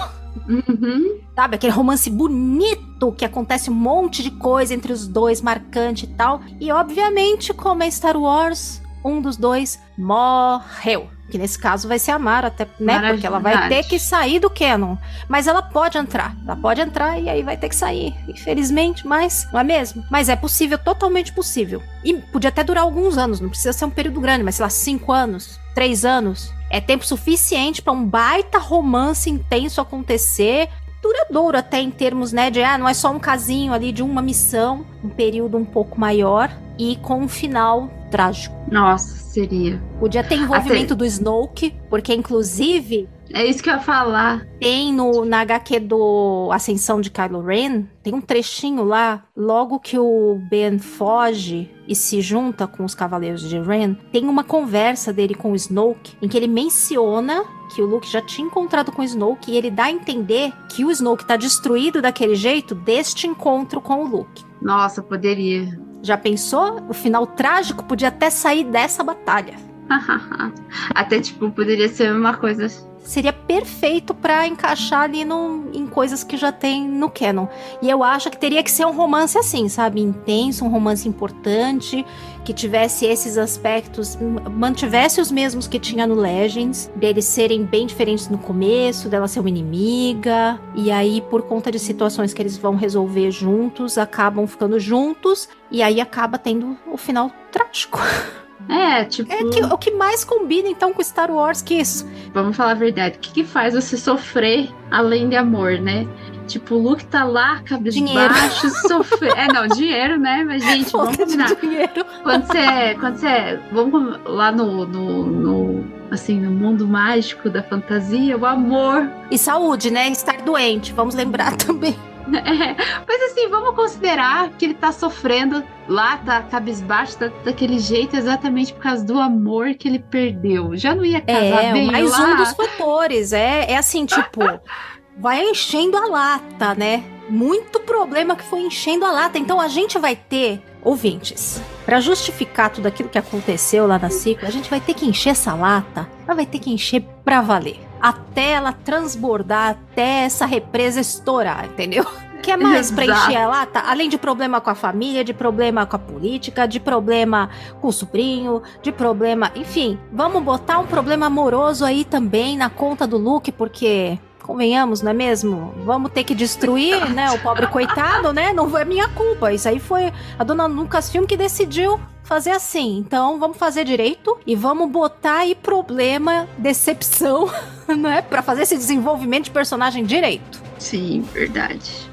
Uhum. <laughs> Sabe, aquele romance bonito que acontece um monte de coisa entre os dois, marcante e tal. E obviamente, como é Star Wars, um dos dois morreu. Que nesse caso vai ser a Mara, até, né? Mara Porque ela vai ter que sair do canon. Mas ela pode entrar. Ela pode entrar e aí vai ter que sair. Infelizmente, mas não é mesmo? Mas é possível, totalmente possível. E podia até durar alguns anos, não precisa ser um período grande, mas sei lá, cinco anos, três anos. É tempo suficiente pra um baita romance intenso acontecer duradouro até em termos, né, de ah, não é só um casinho ali de uma missão, um período um pouco maior e com um final trágico. Nossa, seria. Podia ter envolvimento do Snoke, porque inclusive É isso que eu ia falar. tem no, na HQ do Ascensão de Kylo Ren, tem um trechinho lá, logo que o Ben foge e se junta com os Cavaleiros de Ren, tem uma conversa dele com o Snoke, em que ele menciona que o Luke já tinha encontrado com o Snoke e ele dá a entender que o Snoke tá destruído daquele jeito deste encontro com o Luke. Nossa, poderia. Já pensou? O final trágico podia até sair dessa batalha. <laughs> Até, tipo, poderia ser uma coisa seria perfeito para encaixar ali no, em coisas que já tem no canon. E eu acho que teria que ser um romance assim, sabe? Intenso, um romance importante, que tivesse esses aspectos, mantivesse os mesmos que tinha no Legends, deles serem bem diferentes no começo, dela ser uma inimiga, e aí por conta de situações que eles vão resolver juntos, acabam ficando juntos, e aí acaba tendo o final trágico. <laughs> É, tipo. É que, o que mais combina então com Star Wars que isso. Vamos falar a verdade. O que, que faz você sofrer além de amor, né? Tipo, o Luke tá lá, cabisbaixo, sofrer. É, não, dinheiro, né? Mas, <laughs> gente, vamos combinar. Dinheiro. Quando você. Quando você. Vamos lá no, no, no, Assim, no mundo mágico da fantasia, o amor. E saúde, né? Estar doente, vamos lembrar <laughs> também. <laughs> É, mas assim, vamos considerar que ele tá sofrendo lá, tá cabisbaixo, tá daquele jeito exatamente por causa do amor que ele perdeu. Já não ia casar é, bem mais lá. um dos fatores. É, é assim, tipo, <laughs> vai enchendo a lata, né? Muito problema que foi enchendo a lata. Então a gente vai ter ouvintes. Para justificar tudo aquilo que aconteceu lá na ciclo, a gente vai ter que encher essa lata. Ela vai ter que encher pra valer até ela transbordar, até essa represa estourar, entendeu? Quer mais para encher a lata? Além de problema com a família, de problema com a política, de problema com o sobrinho, de problema. Enfim, vamos botar um problema amoroso aí também na conta do Luke, porque convenhamos, não é mesmo? Vamos ter que destruir, né? O pobre coitado, né? Não foi minha culpa. Isso aí foi a dona Lucasfilm que decidiu fazer assim. Então vamos fazer direito e vamos botar aí problema, decepção, <laughs> né? Pra fazer esse desenvolvimento de personagem direito. Sim, verdade.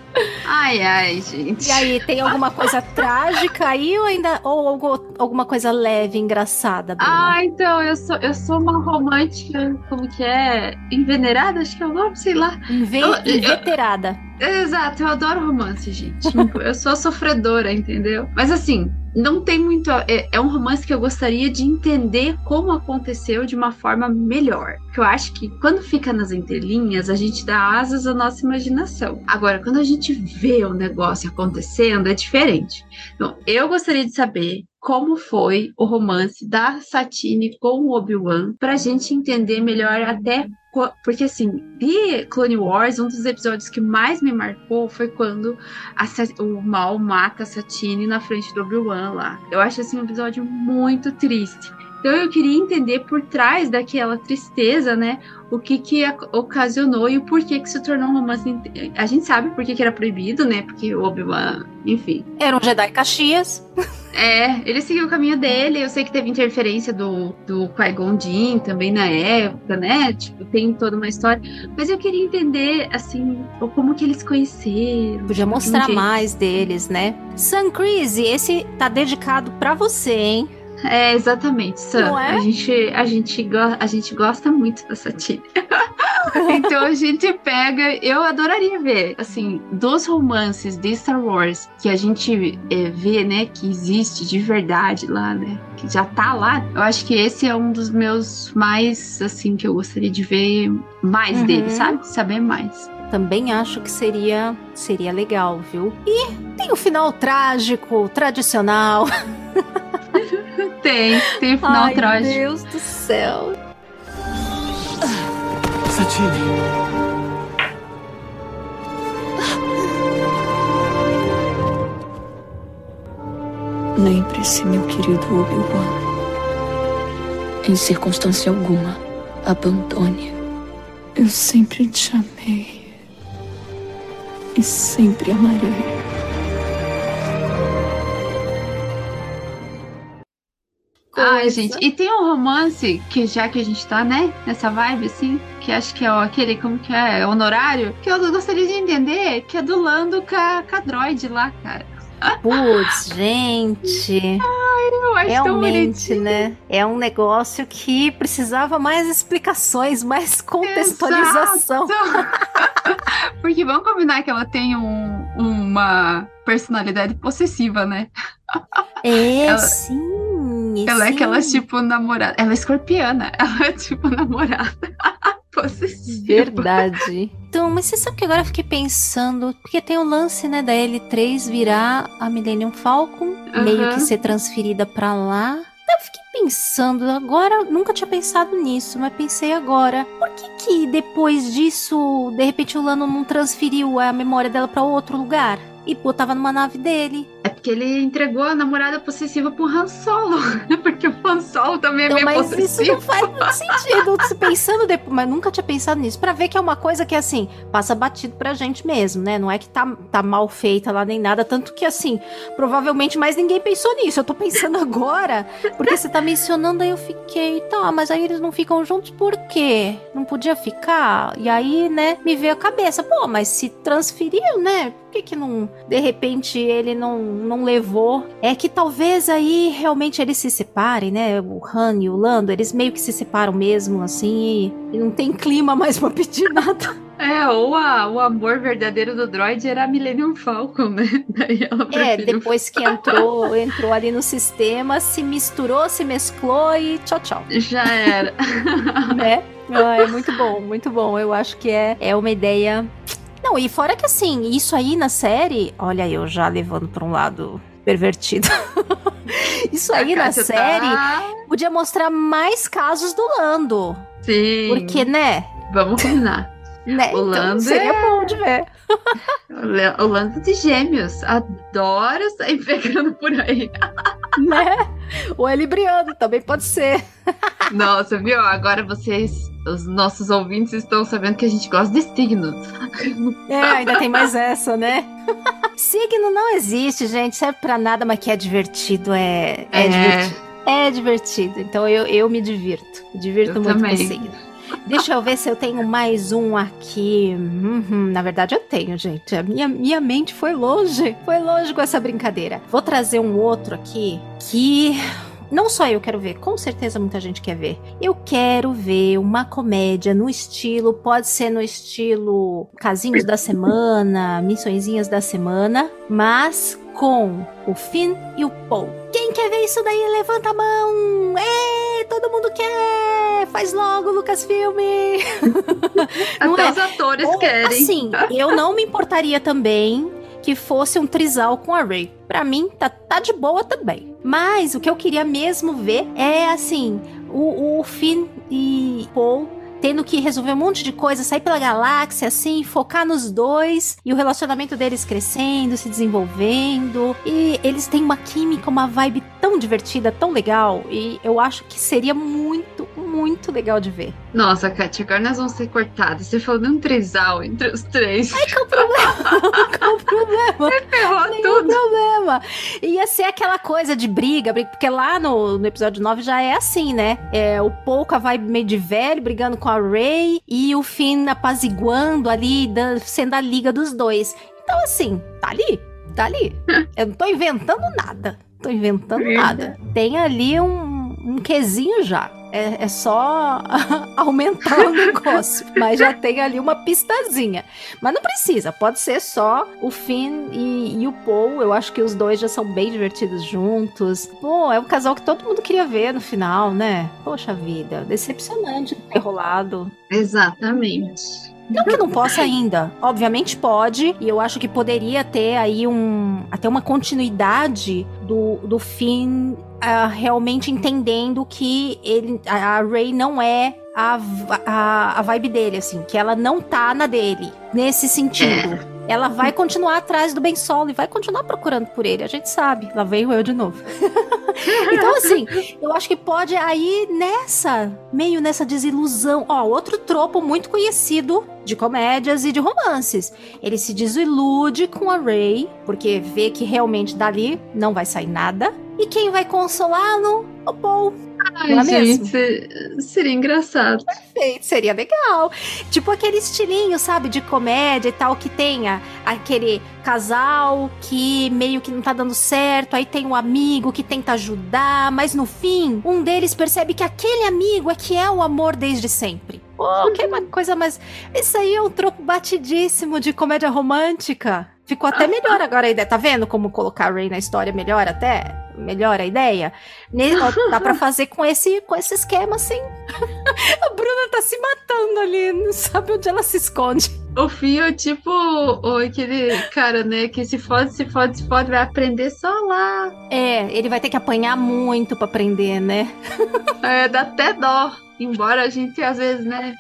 Ai, ai, gente. E aí, tem alguma coisa <laughs> trágica aí ou ainda ou algo, alguma coisa leve, engraçada, Bruna? Ah, então, eu sou, eu sou uma romântica, como que é? Envenerada, acho que é o nome, sei lá. Inve eu, inveterada. Exato, eu adoro romance, gente. <laughs> eu sou sofredora, entendeu? Mas assim, não tem muito. É, é, um romance que eu gostaria de entender como aconteceu de uma forma melhor. Porque eu acho que quando fica nas entrelinhas, a gente dá asas à nossa imaginação. Agora, quando a gente vê o negócio acontecendo, é diferente. Então, eu gostaria de saber como foi o romance da Satine com o Obi-Wan, para a gente entender melhor até porque assim, de Clone Wars, um dos episódios que mais me marcou foi quando a, o Mal mata a Satine na frente do Obi-Wan lá. Eu acho assim um episódio muito triste. Então eu queria entender por trás daquela tristeza, né? O que que ocasionou e o porquê que se tornou um romance. A gente sabe por que era proibido, né? Porque o Obi-Wan, enfim. Era um Jedi Caxias. É, ele seguiu o caminho dele. Eu sei que teve interferência do, do Qui-Gon Jinn também na época, né? Tipo, tem toda uma história. Mas eu queria entender, assim, como que eles conheceram. Podia mostrar mais deles, né? Sun Crazy, esse tá dedicado para você, hein? É, exatamente, Sam. É? A, gente, a, gente a gente gosta muito dessa tia. <laughs> então a gente pega. Eu adoraria ver, assim, dos romances de Star Wars que a gente é, vê, né, que existe de verdade lá, né, que já tá lá. Eu acho que esse é um dos meus mais, assim, que eu gostaria de ver mais uhum. dele, sabe? Saber mais também acho que seria seria legal, viu? E tem o final trágico, tradicional. <laughs> tem, tem final Ai, trágico. Meu Deus do céu. Satine. Lembre-se, meu querido Obi-Wan. Em circunstância alguma, abandone. Eu sempre te amei. E sempre amarei. Ai, gente, e tem um romance que já que a gente tá, né, nessa vibe assim, que acho que é aquele, como que é, é, honorário, que eu gostaria de entender, que é do Lando com a, com a droid lá, cara. Putz, gente. Ai, eu acho Realmente, né? É um negócio que precisava mais explicações, mais contextualização. <laughs> Porque vamos combinar que ela tem um, uma personalidade possessiva, né? É, ela... sim ela é aquela tipo namorada. Ela é escorpiana. <laughs> Ela é tipo namorada. <laughs> possessiva. Verdade. Então, mas você sabe que agora eu fiquei pensando, porque tem o lance, né, da L3 virar a Millennium Falcon, meio Aham. que ser transferida pra lá. Eu fiquei pensando, agora, nunca tinha pensado nisso, mas pensei agora. Por que que depois disso, de repente o Lano não transferiu a memória dela pra outro lugar? E botava numa nave dele. É porque ele entregou a namorada possessiva pro Han Solo. <laughs> Porque o Han Solo também é Então, meio mas isso possessivo. não faz muito sentido. Se Pensando depois, mas nunca tinha pensado nisso. Pra ver que é uma coisa que, assim, passa batido pra gente mesmo, né? Não é que tá, tá mal feita lá nem nada. Tanto que, assim, provavelmente mais ninguém pensou nisso. Eu tô pensando <laughs> agora, porque você tá mencionando, aí eu fiquei, tá, mas aí eles não ficam juntos por quê? Não podia ficar? E aí, né, me veio a cabeça, pô, mas se transferiu, né? Por que que não, de repente, ele não, não levou? É que talvez aí realmente eles se separem, né? O Han e o Lando, eles meio que se separam mesmo, assim, e, não tem clima mais pra pedir nada. <laughs> É, ou a- o amor verdadeiro do droid era a Millennium Falcon, né? <laughs> É, depois que entrou, entrou ali no sistema, se misturou, se mesclou e tchau, tchau. Já era. <laughs> né? Ah, é muito bom, muito bom. Eu acho que é, é uma ideia. Não, e fora que assim, isso aí na série, olha eu já levando pra um lado pervertido. <laughs> isso aí A na Kátia série tá- podia mostrar mais casos do Lando. Sim. Porque, né? Vamos combinar. <laughs> né? O Então, Lando seria é- bom de ver. <laughs> O Lando de Gêmeos. Adora sair pegando por aí. né? Ou ele briando, também pode ser. Nossa, viu? Agora vocês, os nossos ouvintes, estão sabendo que a gente gosta de signos. É, ainda tem mais essa, né? <laughs> Signo não existe, gente. Serve pra nada, mas que é divertido. É, é, É. divertido. É divertido. Então eu, eu me divirto. Divirto Eu muito também. com signo. Deixa eu ver se eu tenho mais um aqui. Uhum, na verdade, eu tenho, gente. A minha, minha mente foi longe. Foi longe com essa brincadeira. Vou trazer um outro aqui que. Não só eu quero ver, com certeza muita gente quer ver. Eu quero ver uma comédia no estilo, pode ser no estilo Casinhos da Semana, Missõezinhas da Semana, mas com o Finn e o Paul. Quem quer ver isso daí, levanta a mão! Ê, todo mundo quer! Faz logo, Lucasfilme! <laughs> Não Até é? os atores Ou, querem. Assim, eu não me importaria também que fosse um trisal com a Ray. Pra mim, tá, tá de boa também. Mas o que eu queria mesmo ver é, assim, o, o Finn e Paul tendo que resolver um monte de coisa, sair pela galáxia, assim, focar nos dois e o relacionamento deles crescendo, se desenvolvendo. E eles têm uma química, uma vibe tão divertida, tão legal. E eu acho que seria muito, muito legal de ver. Nossa, Kátia, agora nós vamos ser cortados. Você falou de um trisal entre os três. Qual o problema? <laughs> Ferrou Nenhum tudo. problema. Ia ser aquela coisa de briga, briga, porque lá no, no episódio 9 já é assim, né? É, o Paul com a vibe meio de velho, brigando com a Ray, e o Finn apaziguando ali, sendo a liga dos dois. Então, assim, tá ali, tá ali. <laughs> Eu não tô inventando nada. Tô inventando nada. Tem ali um, um quesinho já. É, é só <laughs> aumentar o negócio. <laughs> Mas já tem ali uma pistazinha. Mas não precisa, pode ser só o Finn e, e o Paul. Eu acho que os dois já são bem divertidos juntos. Pô, é um casal que todo mundo queria ver no final, né? Poxa vida, decepcionante ter rolado. Exatamente. Não que não possa ainda. Obviamente pode, e eu acho que poderia ter aí um. até uma continuidade do, do Finn ah, realmente entendendo que ele, a, a Ray não é a, a, a vibe dele, assim, que ela não tá na dele, nesse sentido. Ela vai continuar atrás do Ben Solo e vai continuar procurando por ele, a gente sabe. Lá veio eu de novo. <laughs> então, assim, eu acho que pode aí nessa, meio nessa desilusão. Ó, outro tropo muito conhecido de comédias e de romances. Ele se desilude com a Ray, porque vê que realmente dali não vai sair nada. E quem vai consolá-lo? O Paul. Ai, Não é gente, mesmo? se- seria engraçado. Perfeito, seria legal. Tipo aquele estilinho, sabe, de comédia e tal, que tenha aquele casal que meio que não tá dando certo, aí tem um amigo que tenta ajudar, mas no fim, um deles percebe que aquele amigo é que é o amor desde sempre. Pô, que é uma coisa mais. Isso aí é um troco batidíssimo de comédia romântica. Ficou até melhor agora a ideia. Tá vendo como colocar a Ray na história melhor até? Melhor a ideia? Dá pra fazer com esse, com esse esquema, sim. <laughs> a Bruna tá se matando ali, não sabe onde ela se esconde. O Fio é tipo o, aquele cara, né? Que se fode, se fode, se fode, vai aprender só lá. É, ele vai ter que apanhar muito pra aprender, né? É, dá até dó. Embora a gente às vezes, né?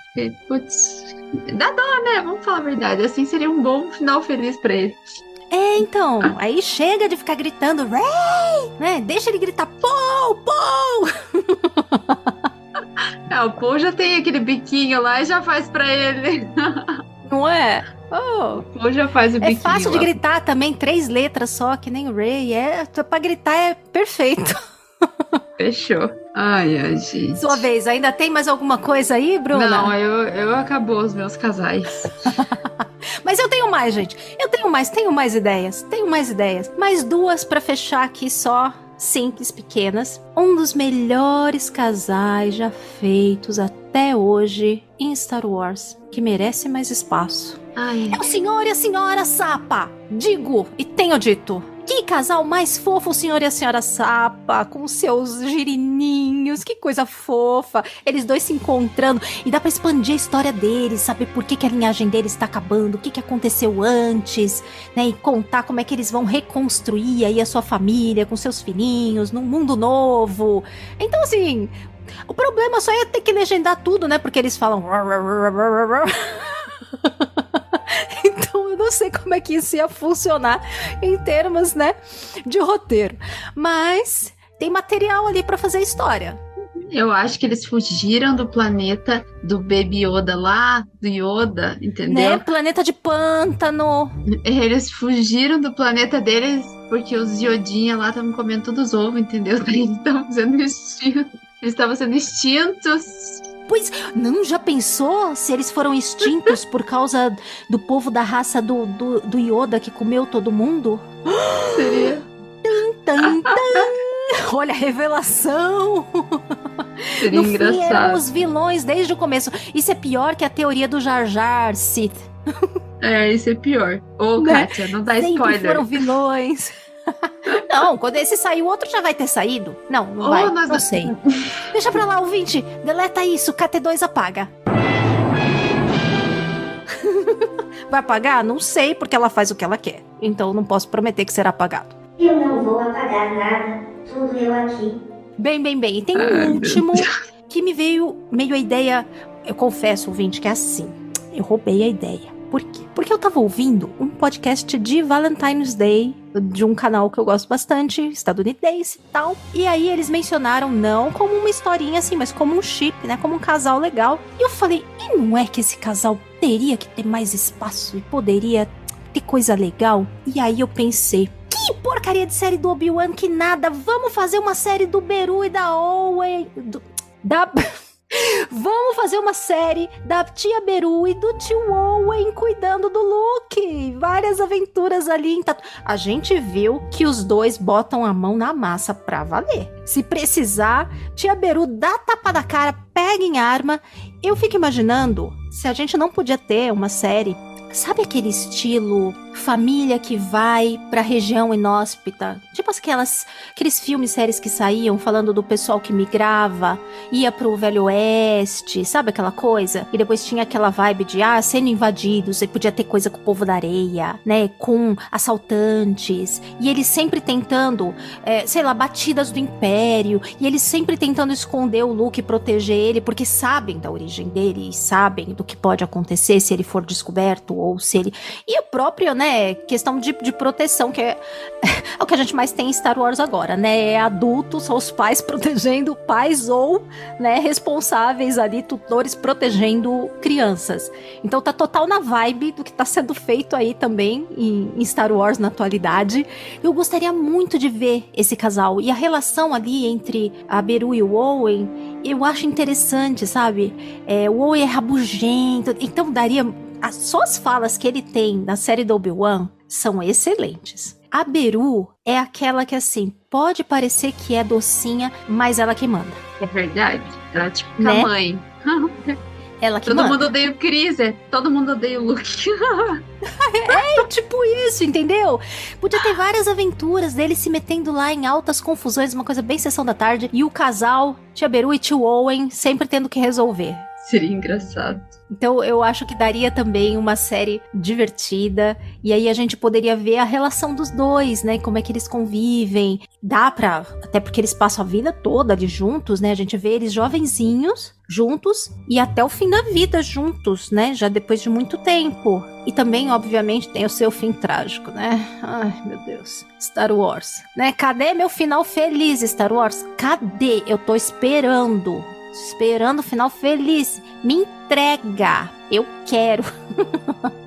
Putz, dá dó, né? Vamos falar a verdade. Assim seria um bom final feliz pra ele. É, então, aí chega de ficar gritando, Ray, né? Deixa ele gritar, Paul, Paul! É, <laughs> o Paul já tem aquele biquinho lá e já faz pra ele. <laughs> Não é? Oh, O Paul já faz o é biquinho. fácil de gritar também, três letras só, que nem o Ray. É, pra gritar é perfeito. <laughs> Fechou. Ai, ai, gente. Sua vez, ainda tem mais alguma coisa aí, Bruna? Não, eu, eu acabou os meus casais. Mas eu tenho mais, gente. Eu tenho mais, tenho mais ideias. Tenho mais ideias. Mais duas pra fechar aqui só. Simples, pequenas. Um dos melhores casais já feitos até hoje em Star Wars, que merece mais espaço. Ai, É o senhor e a senhora Sapa. Digo e tenho dito. Que casal mais fofo, o senhor e a senhora Sapa, com seus girininhos, que coisa fofa. Eles dois se encontrando e dá pra expandir a história deles, saber por que, que a linhagem deles tá acabando, o que, que aconteceu antes, né? E contar como é que eles vão reconstruir aí a sua família com seus filhinhos num mundo novo. Então, assim, o problema só é ter que legendar tudo, né? Porque eles falam. <laughs> <laughs> Então eu não sei como é que isso ia funcionar em termos, né, de roteiro. Mas tem material ali pra fazer história. eu acho que eles fugiram do planeta do Baby Yoda lá, do Yoda, entendeu? Né? Planeta de pântano. Eles fugiram do planeta deles porque os Yodinha lá estavam comendo todos os ovos, entendeu? <laughs> Eles estavam sendo extintos. Eles estavam sendo extintos. Pois, não já pensou se eles foram extintos por causa do povo da raça do, do, do Yoda que comeu todo mundo? Seria, Tan. Olha a revelação! seria No fim, eram engraçado. os vilões desde o começo. Isso é pior que a teoria do Jar Jar Sith. É, isso é pior. Ô, Né? Kátia, não dá Sempre spoiler. foram vilões. <laughs> não, quando esse sair, o outro já vai ter saído. Não, não Oh, vai. nós- Não sei. Deixa pra lá, ouvinte. Deleta isso, KT2 apaga. <laughs> vai apagar? Não sei, porque ela faz o que ela quer. Então não posso prometer que será apagado. Eu não vou apagar nada. Tudo eu aqui. Bem, bem, bem. E tem um último que me veio meio a ideia. Eu confesso, ouvinte, que é assim. Eu roubei a ideia. Por quê? Porque eu tava ouvindo um podcast de Valentine's Day de um canal que eu gosto bastante, estadunidense e tal. E aí eles mencionaram não como uma historinha assim, mas como um chip, né? Como um casal legal. E eu falei, e não é que esse casal teria que ter mais espaço e poderia ter coisa legal? E aí eu pensei, que porcaria de série do Obi-Wan que nada. Vamos fazer uma série do Beru e da Owen. do- da. Vamos fazer uma série da tia Beru e do tio Owen cuidando do Luke. Várias aventuras ali em Tatu. A gente viu que os dois botam a mão na massa pra valer. Se precisar, tia Beru dá tapa da cara, pega em arma. Eu fico imaginando se a gente não podia ter uma série Sabe aquele estilo família que vai pra região inóspita? Tipo aquelas, aqueles filmes, séries que saíam falando do pessoal que migrava, ia pro Velho Oeste, sabe aquela coisa? E depois tinha aquela vibe de, ah, sendo invadidos, e podia ter coisa com o povo da areia, né? Com assaltantes. E eles sempre tentando, é, sei lá, batidas do Império. E eles sempre tentando esconder o Luke e proteger ele, porque sabem da origem dele e sabem do que pode acontecer se ele for descoberto ou se ele. E o próprio, né, questão de, de proteção, que é, <laughs> é o que a gente mais tem em Star Wars agora, né? É adultos, são os pais <laughs> protegendo pais ou, né, responsáveis ali, tutores protegendo crianças. Então tá total na vibe do que tá sendo feito aí também em, em Star Wars na atualidade. Eu gostaria muito de ver esse casal e a relação ali entre a Beru e o Owen. Eu acho interessante, sabe? É, o Owen é rabugento, então daria as, só as falas que ele tem na série do Obi-Wan são excelentes. A Beru é aquela que, assim, pode parecer que é docinha, mas ela que manda. É verdade. Ela é tipo Né? a mãe. <laughs> <laughs> Ela que Todo manda. mundo odeia o Chris, é. Todo mundo odeia o Luke. <laughs> É tipo isso, entendeu? Podia ter várias aventuras dele se metendo lá em altas confusões, uma coisa bem sessão da tarde, e o casal, Tia Beru e Tio Owen, sempre tendo que resolver. Seria engraçado. Então eu acho que daria também uma série divertida e aí a gente poderia ver a relação dos dois, né? Como é que eles convivem. Dá pra, até porque eles passam a vida toda ali juntos, né? A gente vê eles jovenzinhos juntos e até o fim da vida juntos, né? Já depois de muito tempo. E também, obviamente, tem o seu fim trágico, né? Ai, meu Deus. Star Wars, né? Cadê meu final feliz, Star Wars? Cadê? Eu tô esperando. Esperando o final feliz. Me entrega. Eu quero. <laughs>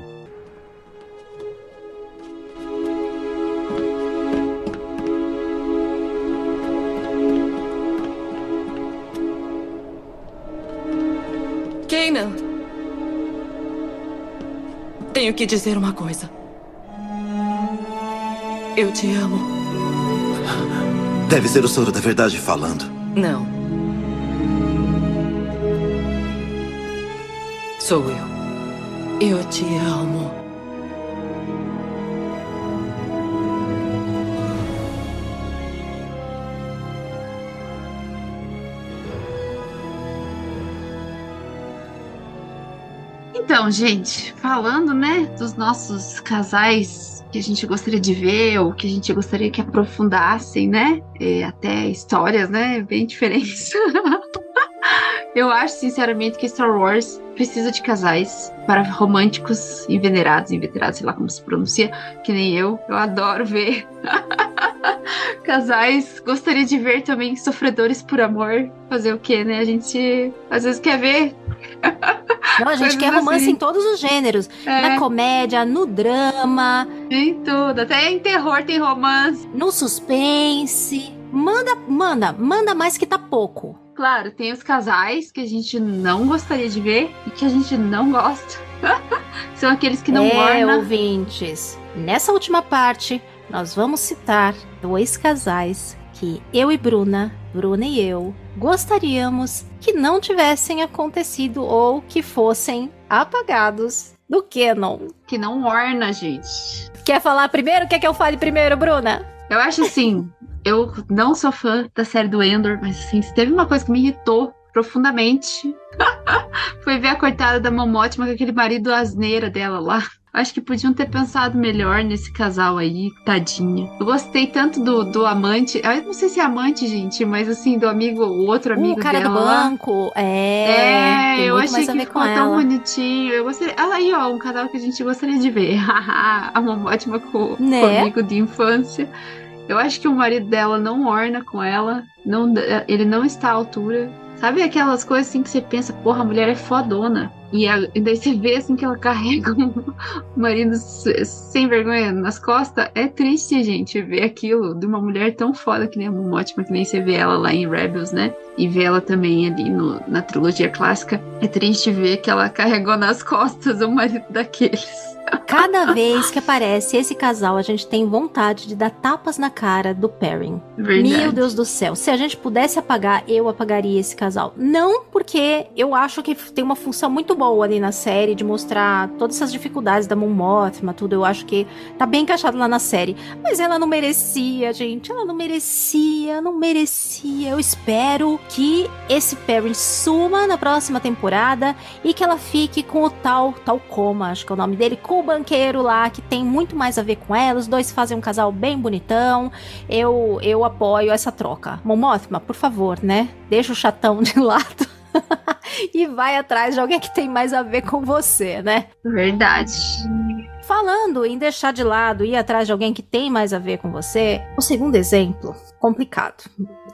Kanan. Tenho que dizer uma coisa. Eu te amo. Deve ser o soro da verdade falando. Não. Sou eu. Eu te amo. Então, gente, falando, né, dos nossos casais que a gente gostaria de ver ou que a gente gostaria que aprofundassem, né, e até histórias, né, bem diferentes. <laughs> Eu acho, sinceramente, que Star Wars precisa de casais para românticos envenenados, inveterados, sei lá como se pronuncia, que nem eu. Eu adoro ver <laughs> casais. Gostaria de ver também sofredores por amor. Fazer o quê, né? A gente às vezes quer ver. Não, a gente Coisas quer romance assim. em todos os gêneros. É. Na comédia, no drama, Em tudo. Até em terror tem romance. no suspense. Manda, manda, manda mais que tá pouco. Claro, tem os casais que a gente não gostaria de ver e que a gente não gosta. <laughs> São aqueles que não é, ornam. ouvintes. Nessa última parte, nós vamos citar dois casais que eu e Bruna, Bruna e eu, gostaríamos que não tivessem acontecido ou que fossem apagados do canon. Que não orna, gente. Quer falar primeiro? Quer que eu fale primeiro, Bruna? Eu acho assim, eu não sou fã da série do Endor, mas assim, se teve uma coisa que me irritou profundamente, <laughs> foi ver a coitada da Momótima com aquele marido asneira dela lá. Acho que podiam ter pensado melhor nesse casal aí, tadinha. Eu gostei tanto do, do amante, eu não sei se é amante, gente, mas assim, do amigo, o outro amigo o cara dela do lá. banco. É, É, eu achei que ficou com tão ela. bonitinho. Eu gostaria. Olha aí, ó, um casal que a gente gostaria de ver. <laughs> a Momótima com, Né? com o amigo de infância. Eu acho que o marido dela não orna com ela. Não, ele não está à altura. Sabe aquelas coisas assim que você pensa, porra, a mulher é fodona. E, a- e daí você vê assim que ela <laughs> carrega um marido sem vergonha nas costas. É triste, gente, ver aquilo de uma mulher tão foda que nem a Momótima, que nem você vê ela lá em Rebels, né? E ver ela também ali no- na trilogia clássica. É triste ver que ela carregou nas costas o marido daqueles. Cada <laughs> vez que aparece esse casal, a gente tem vontade de dar tapas na cara do Perrin. Verdade. Meu Deus do céu. Se a gente pudesse apagar, eu apagaria esse casal. Não porque eu acho que tem uma função muito boa ali na série de mostrar todas essas dificuldades da Mon Mothma, tudo. Eu acho que tá bem encaixado lá na série. Mas ela não merecia, gente. Ela não merecia, não merecia. Eu espero que esse Perrin suma na próxima temporada e que ela fique com o tal, tal coma, acho que é o nome dele, com o banqueiro lá, que tem muito mais a ver com ela. Os dois fazem um casal bem bonitão. Eu, eu apoio essa troca. Momothma, por favor, né? Deixa o chatão de <laughs> lado. <laughs> e vai atrás de alguém que tem mais a ver com você, né? Verdade. Falando em deixar de lado e ir atrás de alguém que tem mais a ver com você, o segundo exemplo, complicado.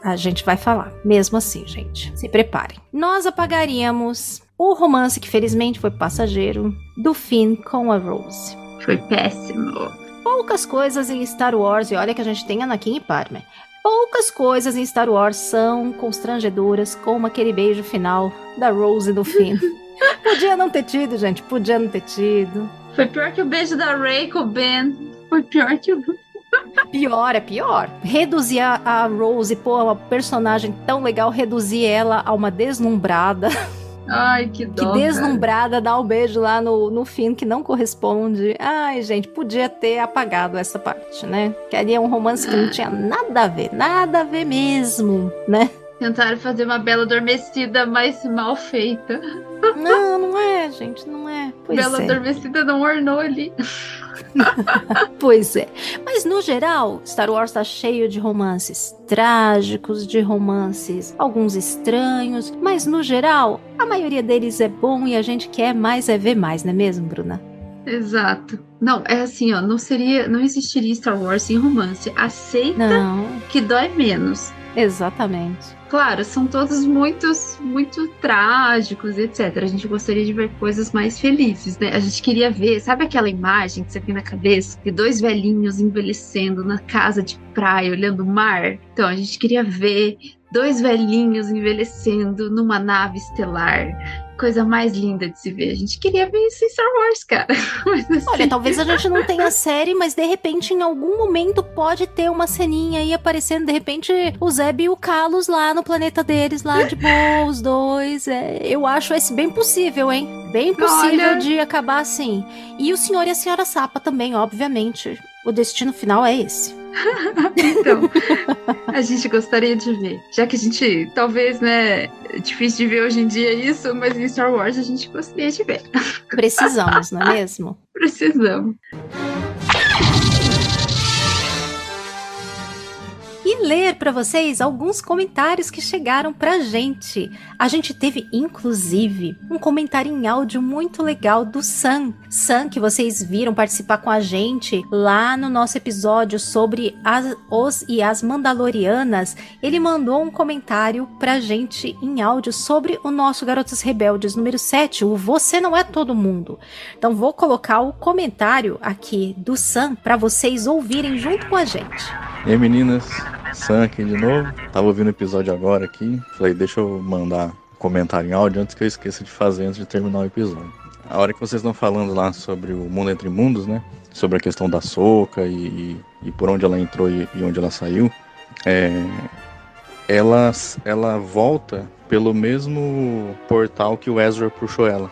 A gente vai falar. Mesmo assim, gente, se preparem. Nós apagaríamos o romance que felizmente foi passageiro do Finn com a Rose. Foi péssimo. Poucas coisas em Star Wars, e olha que a gente tem Anakin e Padme. Poucas coisas em Star Wars são constrangedoras como aquele beijo final da Rose do Finn. <laughs> podia não ter tido, gente, podia não ter tido. Foi pior que o beijo da Ray com o Ben. Foi pior que o. Pior, é pior. Reduzir a, a Rose, pô, uma personagem tão legal, reduzir ela a uma deslumbrada. <laughs> Ai, que dó. Que deslumbrada dá o um beijo lá no, no fim que não corresponde. Ai, gente, podia ter apagado essa parte, né? Queria um romance que não tinha nada a ver, nada a ver mesmo, né? Tentaram fazer uma bela adormecida, mas mal feita. Não, não é, gente, não é. Pois bela é. adormecida não ornou ali. <laughs> pois é. Mas no geral, Star Wars tá cheio de romances trágicos, de romances, alguns estranhos, mas no geral, a maioria deles é bom e a gente quer mais é ver mais, não é mesmo, Bruna? Exato. Não, é assim, ó, não seria, não existiria Star Wars sem romance. Aceita não. que dói menos. Exatamente. Claro, são todos muitos, muito trágicos, etc. A gente gostaria de ver coisas mais felizes, né? A gente queria ver, sabe aquela imagem que você tem na cabeça de dois velhinhos envelhecendo na casa de praia, olhando o mar? Então, a gente queria ver dois velhinhos envelhecendo numa nave estelar coisa mais linda de se ver. A gente queria ver isso em Star Wars, cara. <laughs> Assim... Olha, talvez a gente não tenha série, mas de repente, em algum momento, pode ter uma ceninha aí aparecendo, de repente, o Zeb e o Carlos lá no planeta deles, lá de boa, os dois. É, eu acho esse bem possível, hein? Bem possível Olha... de acabar assim. E o senhor e a senhora Sapa também, obviamente. O destino final é esse. <laughs> então, a gente gostaria de ver. Já que a gente, talvez, né, é difícil de ver hoje em dia isso, mas em Star Wars a gente gostaria de ver. Precisamos, não é mesmo? <laughs> Precisamos. E ler para vocês alguns comentários que chegaram pra gente. A gente teve, inclusive, um comentário em áudio muito legal do Sam. Sam, que vocês viram participar com a gente lá no nosso episódio sobre as, os e as Mandalorianas. Ele mandou um comentário pra gente em áudio sobre o nosso Garotas Rebeldes número 7, o Você Não É Todo Mundo. Então vou colocar o comentário aqui do Sam para vocês ouvirem junto com a gente. E aí, meninas, Sam aqui de novo. Tava ouvindo o episódio agora aqui. Falei, deixa eu mandar um comentário em áudio antes que eu esqueça de fazer antes de terminar o episódio. A hora que vocês estão falando lá sobre o mundo entre mundos, né? Sobre a questão da soca e, e por onde ela entrou e, e onde ela saiu. É, ela, ela volta pelo mesmo portal que o Ezra puxou ela.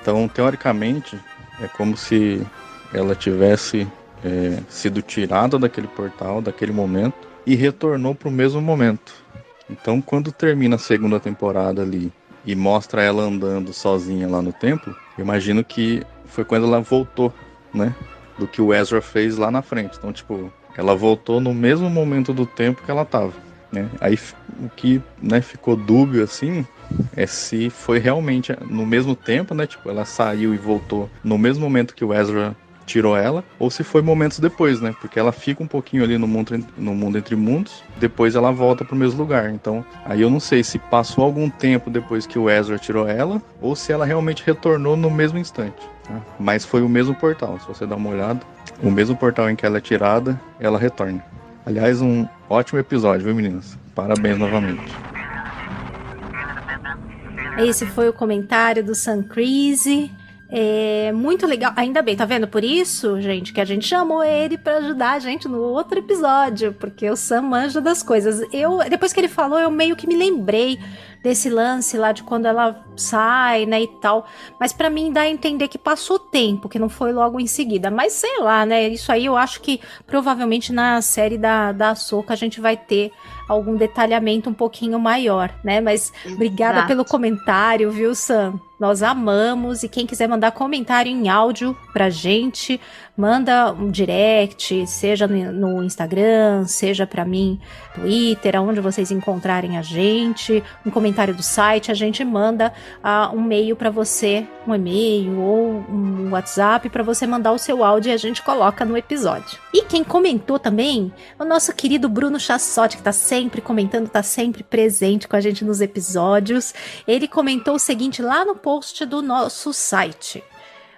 Então, teoricamente, é como se ela tivesse é, sido tirada daquele portal, daquele momento, e retornou para o mesmo momento. Então, quando termina a segunda temporada ali e mostra ela andando sozinha lá no templo, imagino que foi quando ela voltou, né? Do que o Ezra fez lá na frente. Então, tipo, ela voltou no mesmo momento do tempo que ela tava, né? Aí o que, né, ficou dúbio assim é se foi realmente no mesmo tempo, né? Tipo, ela saiu e voltou no mesmo momento que o Ezra tirou ela, ou se foi momentos depois, né? Porque ela fica um pouquinho ali no mundo, no mundo entre mundos, depois ela volta pro mesmo lugar. Então, aí eu não sei se passou algum tempo depois que o Ezra tirou ela, ou se ela realmente retornou no mesmo instante. Tá? Mas foi o mesmo portal, se você dar uma olhada, o mesmo portal em que ela é tirada, ela retorna. Aliás, um ótimo episódio, viu, meninas? Parabéns novamente. Esse foi o comentário do Sun Crazy. É muito legal. Ainda bem, tá vendo? Por isso, gente, que a gente chamou ele para ajudar a gente no outro episódio, porque o Sam manja das coisas. Eu, depois que ele falou, eu meio que me lembrei desse lance lá de quando ela sai, né, e tal. Mas para mim dá a entender que passou tempo, que não foi logo em seguida. Mas sei lá, né? Isso aí eu acho que provavelmente na série da, da Soca a gente vai ter algum detalhamento um pouquinho maior, né? Mas Exato. obrigada pelo comentário, viu, Sam? Nós amamos e quem quiser mandar comentário em áudio pra gente, manda um direct, seja no Instagram, seja para mim, Twitter, aonde vocês encontrarem a gente, um comentário do site, a gente manda uh, um e-mail para você, um e-mail ou um WhatsApp para você mandar o seu áudio e a gente coloca no episódio. E quem comentou também, o nosso querido Bruno Chassotti, que tá sempre comentando, tá sempre presente com a gente nos episódios. Ele comentou o seguinte lá no post do nosso site.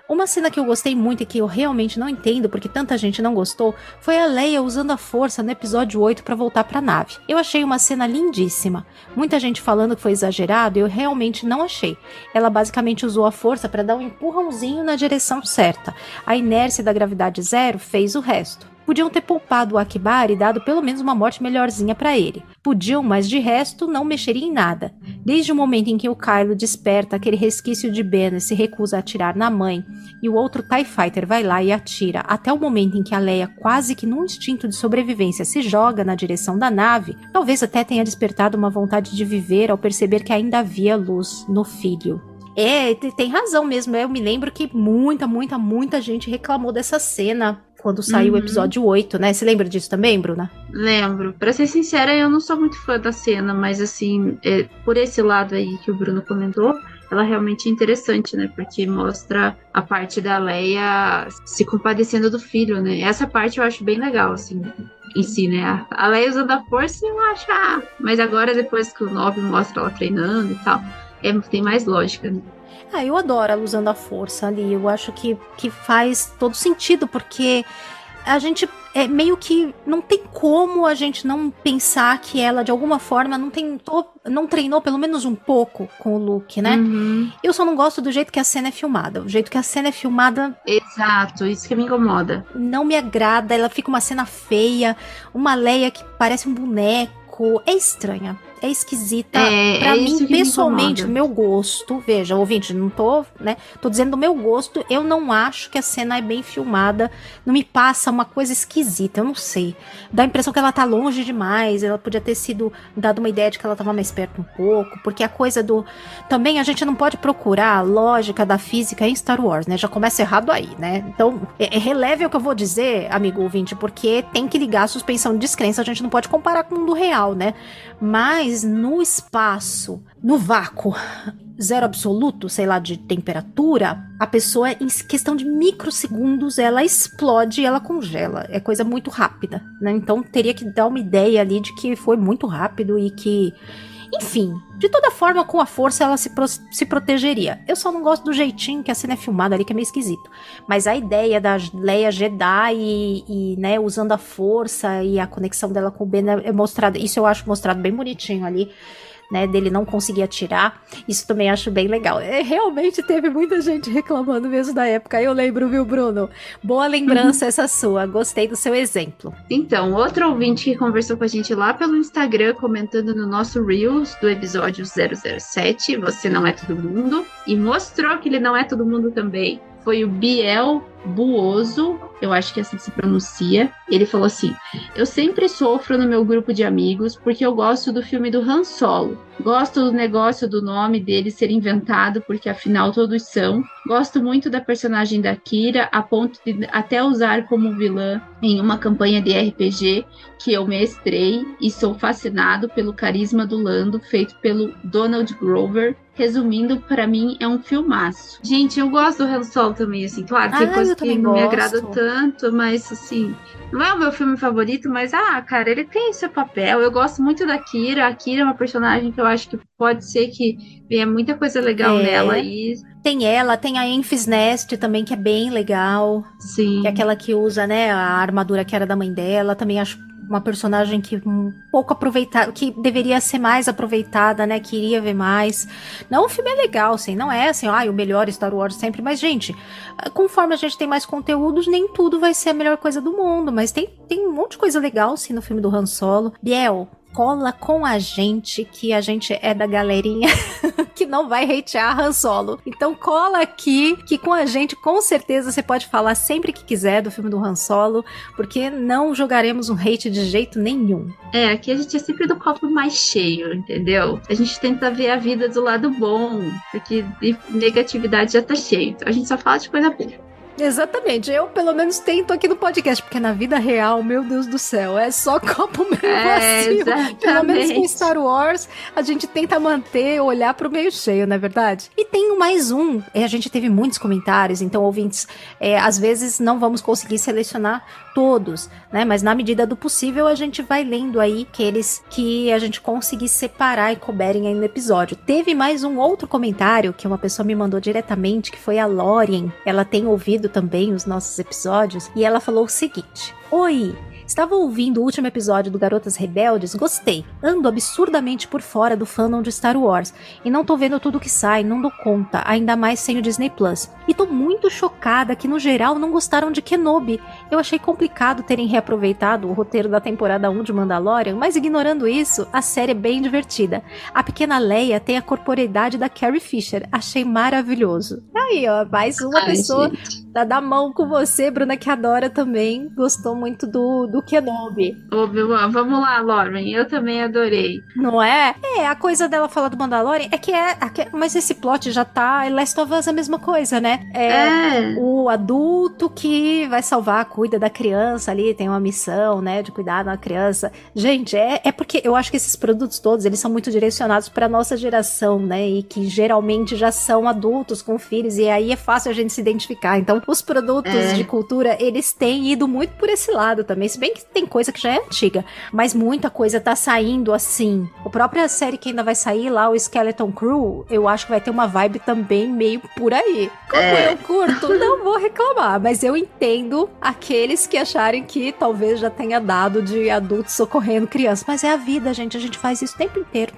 Uma cena que eu gostei muito e que eu realmente não entendo porque tanta gente não gostou foi a Leia usando a força no episódio 8 para voltar para a nave. Eu achei uma cena lindíssima. Muita gente falando que foi exagerado, eu realmente não achei. Ela basicamente usou a força para dar um empurrãozinho na direção certa. A inércia da gravidade zero fez o resto. Podiam ter poupado o Akbar e dado pelo menos uma morte melhorzinha para ele. Podiam, mas de resto não mexeria em nada. Desde o momento em que o Kylo desperta aquele resquício de Ben e se recusa a atirar na mãe, e o outro TIE Fighter vai lá e atira, até o momento em que a Leia, quase que num instinto de sobrevivência, se joga na direção da nave, talvez até tenha despertado uma vontade de viver ao perceber que ainda havia luz no filho. É, tem razão mesmo. Eu me lembro que muita, muita, muita gente reclamou dessa cena quando saiu Uhum. o episódio 8, né? Você lembra disso também, Bruna? Lembro. Pra ser sincera, eu não sou muito fã da cena, mas assim, é, por esse lado aí que o Bruno comentou, ela realmente é interessante, né? Porque mostra a parte da Leia se compadecendo do filho, né? Essa parte eu acho bem legal, assim, em si, né? A- A Leia usando a força, eu acho, ah, mas agora depois que o 9 mostra ela treinando e tal, é, tem mais lógica, né? Ah, eu adoro ela usando a força ali. Eu acho que, que faz todo sentido, porque a gente é meio que não tem como a gente não pensar que ela de alguma forma não tentou, não treinou pelo menos um pouco com o Luke, né? Uhum. Eu só não gosto do jeito que a cena é filmada. O jeito que a cena é filmada Exato, isso que me incomoda. não me agrada. Ela fica uma cena feia, uma Leia que parece um boneco. É estranha. É esquisita. É, pra é mim, me pessoalmente, incomoda. no meu gosto, veja, ouvinte, não tô, né? Tô dizendo do meu gosto, eu não acho que a cena é bem filmada. Não me passa uma coisa esquisita, eu não sei. Dá a impressão que ela tá longe demais. Ela podia ter sido dado uma ideia de que ela tava mais perto um pouco, porque a coisa do. Também a gente não pode procurar a lógica da física em Star Wars, né? Já começa errado aí, né? Então, é, é releve o que eu vou dizer, amigo ouvinte, porque tem que ligar a suspensão de descrença. A gente não pode comparar com o mundo real, né? Mas no espaço, no vácuo, zero absoluto, sei lá, de temperatura, a pessoa, em questão de microsegundos, ela explode ela congela. É coisa muito rápida, né? Então teria que dar uma ideia ali de que foi muito rápido e que. Enfim, de toda forma, com a força ela se, pro- se protegeria. Eu só não gosto do jeitinho que a cena é filmada ali, que é meio esquisito. Mas a ideia da Leia Jedi e, e, né, usando a força e a conexão dela com o Ben é mostrada. Isso eu acho mostrado bem bonitinho ali. Né, dele não conseguir atirar, isso também acho bem legal. É, realmente teve muita gente reclamando mesmo da época. Eu lembro, viu, Bruno? Boa lembrança <laughs> essa sua. Gostei do seu exemplo. Então, outro ouvinte que conversou com a gente lá pelo Instagram, comentando no nosso Reels do episódio 007, Você Não É Todo Mundo, e mostrou que ele não é todo mundo também, foi o Biel Buoso, eu acho que assim se pronuncia. Ele falou assim: Eu sempre sofro no meu grupo de amigos porque eu gosto do filme do Han Solo. Gosto do negócio do nome dele ser inventado, porque afinal todos são. Gosto muito da personagem da Kira, a ponto de até usar como vilã em uma campanha de RPG que eu mestrei e sou fascinado pelo carisma do Lando, feito pelo Donald Grover. Resumindo, pra mim é um filmaço. Gente, eu gosto do Han Solo também, assim, claro, tem Ah, coisa eu também não me gosto. agrada tanto, mas assim, não é o meu filme favorito, mas ah, cara, ele tem seu papel. Eu gosto muito da Kira. A Kira é uma personagem que eu acho que pode ser que venha muita coisa legal É. nela e Tem ela, tem a Enfys Nest também, que é bem legal. sim. Que é aquela que usa, né, a armadura que era da mãe dela. Também acho uma personagem que um pouco aproveitada, que deveria ser mais aproveitada, né? Queria ver mais. Não, o filme é legal, assim, não é assim, ah, o melhor Star Wars sempre, mas, gente, conforme a gente tem mais conteúdos, nem tudo vai ser a melhor coisa do mundo, mas tem, tem um monte de coisa legal, sim, no filme do Han Solo. Biel, cola com a gente, que a gente é da galerinha <laughs> que não vai hatear Han Solo. Então cola aqui, que com a gente, com certeza, você pode falar sempre que quiser do filme do Han Solo, porque não jogaremos um hate de jeito nenhum. É, aqui a gente é sempre do copo mais cheio, entendeu? A gente tenta ver a vida do lado bom, porque de negatividade já tá cheio. Então a gente só fala de coisa boa. Exatamente, eu pelo menos tento aqui no podcast, porque na vida real, meu Deus do céu, é só <laughs> copo meio É, vazio. Pelo menos com exatamente. Star Wars, a gente tenta manter, olhar pro meio cheio, não é verdade? E tem mais um, é, a gente teve muitos comentários, então ouvintes, é, às vezes não vamos conseguir selecionar todos, né? Mas na medida do possível a gente vai lendo aí aqueles que a gente conseguir separar e couberem aí no episódio. Teve mais um outro comentário que uma pessoa me mandou diretamente, que foi a Lorien. Ela tem ouvido também os nossos episódios e ela falou o seguinte: Oi, Estava ouvindo o último episódio do Garotas Rebeldes, gostei. Ando absurdamente por fora do fandom de Star Wars e não tô vendo tudo que sai, não dou conta, ainda mais sem o Disney Plus. E tô muito chocada que no geral não gostaram de Kenobi. Eu achei complicado terem reaproveitado o roteiro da temporada 1 de Mandalorian, mas ignorando isso, a série é bem divertida. A pequena Leia tem a corporeidade da Carrie Fisher, achei maravilhoso. Aí, ó, mais uma Ai, pessoa gente. da, da mão com você, Bruna, que adora também, gostou muito do, do Kenobi. Obi-Wan, vamos lá, Lauren. Eu também adorei. Não é? É, a coisa dela falar do Mandalorian é que é. aque- Mas esse plot já tá. Last of Us é a mesma coisa, né? É. o adulto que vai salvar, cuida da criança ali, tem uma missão, né, de cuidar da criança. Gente, é, é porque eu acho que esses produtos todos, eles são muito direcionados pra nossa geração, né, e que geralmente já são adultos com filhos, e aí é fácil a gente se identificar. Então, os produtos É. de cultura, eles têm ido muito por esse lado também, se bem que tem coisa que já é antiga, mas muita coisa tá saindo assim. A própria série que ainda vai sair lá, o Skeleton Crew, eu acho que vai ter uma vibe também meio por aí. Como É. eu curto, não vou reclamar, mas eu entendo aqueles que acharem que talvez já tenha dado de adultos socorrendo crianças. Mas é a vida, gente, a gente faz isso o tempo inteiro.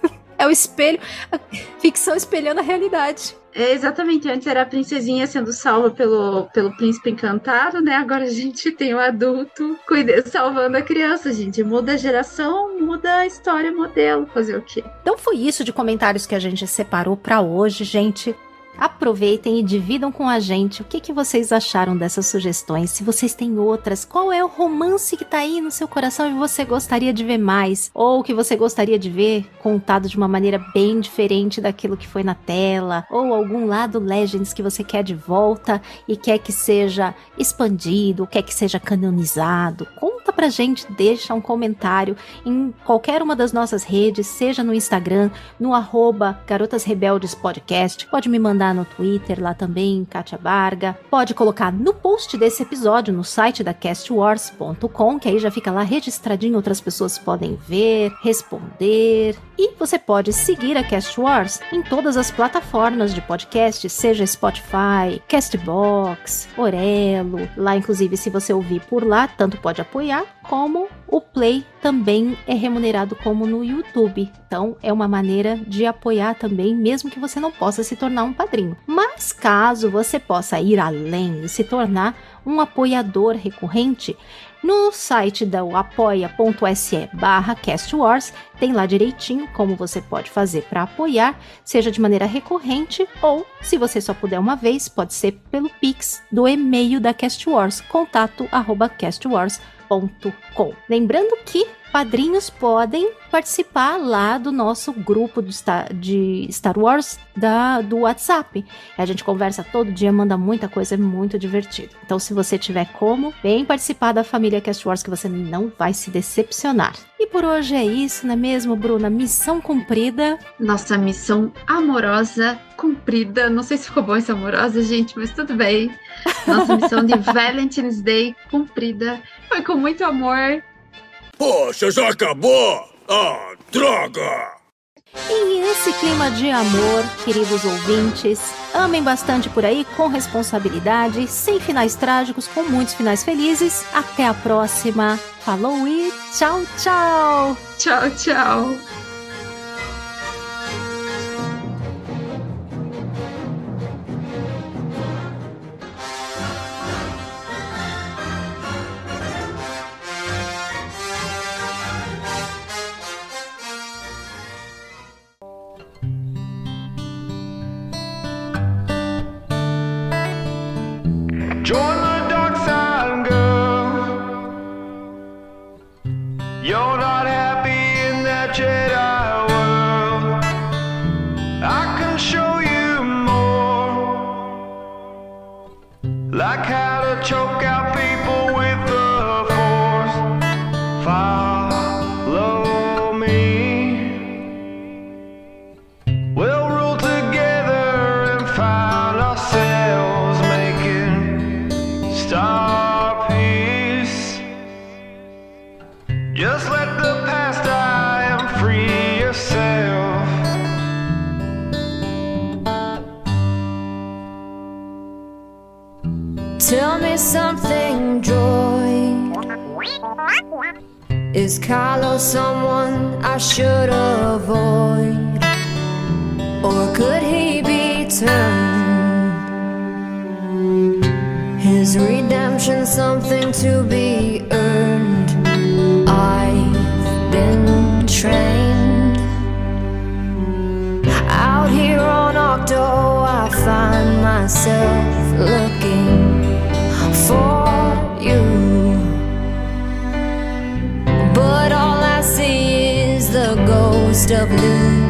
<laughs> é o espelho, a ficção espelhando a realidade. É, exatamente, antes era a princesinha sendo salva pelo, pelo príncipe encantado, né? Agora a gente tem o adulto cuida, salvando a criança, gente. Muda a geração, muda a história, modelo. Fazer o quê? Então foi isso de comentários que a gente separou pra hoje, gente. Aproveitem e dividam com a gente o que, que vocês acharam dessas sugestões. Se vocês têm outras, qual é o romance que tá aí no seu coração e você gostaria de ver mais? Ou que você gostaria de ver contado de uma maneira bem diferente daquilo que foi na tela? Ou algum lado Legends que você quer de volta e quer que seja expandido, quer que seja canonizado? Conta pra gente, deixa um comentário em qualquer uma das nossas redes, seja no Instagram, no arroba Garotas Rebeldes Podcast. Pode me mandar no Twitter lá também, Kátia Barga. Pode colocar no post desse episódio no site da castwars.com, que aí já fica lá registradinho, outras pessoas podem ver, responder. E você pode seguir a Cast Wars em todas as plataformas de podcast, seja Spotify, Castbox, Orelo. Lá, inclusive, se você ouvir por lá, tanto pode apoiar como o Play também é remunerado como no YouTube. Então é uma maneira de apoiar também, mesmo que você não possa se tornar um padrinho. Mas caso você possa ir além e se tornar um apoiador recorrente, no site da apoia.se barra castwars tem lá direitinho como você pode fazer para apoiar, seja de maneira recorrente ou, se você só puder uma vez, pode ser pelo Pix do e-mail da Castwars, contato arroba castwars.com. Lembrando que padrinhos podem participar lá do nosso grupo de Star, Wars da, do WhatsApp. A gente conversa todo dia, manda muita coisa, é muito divertido. Então, se você tiver como, vem participar da família Cast Wars que você não vai se decepcionar. E por hoje é isso, não é mesmo, Bruna? Missão cumprida. Nossa missão amorosa cumprida. Não sei se ficou bom essa amorosa, gente, mas tudo bem. Nossa missão de <laughs> Valentine's Day cumprida. Foi com muito amor. Poxa, já acabou? Ah, droga! E esse clima de amor, queridos ouvintes, amem bastante por aí com responsabilidade, sem finais trágicos, com muitos finais felizes. Até a próxima. Falou e tchau, tchau. Tchau, tchau. Something, Joy. Is Carlos someone I should avoid? Or could he be turned? His redemption something to be earned. I've been trained. Out here on Octo, I find myself looking for you. But all I see is the ghost of Luke.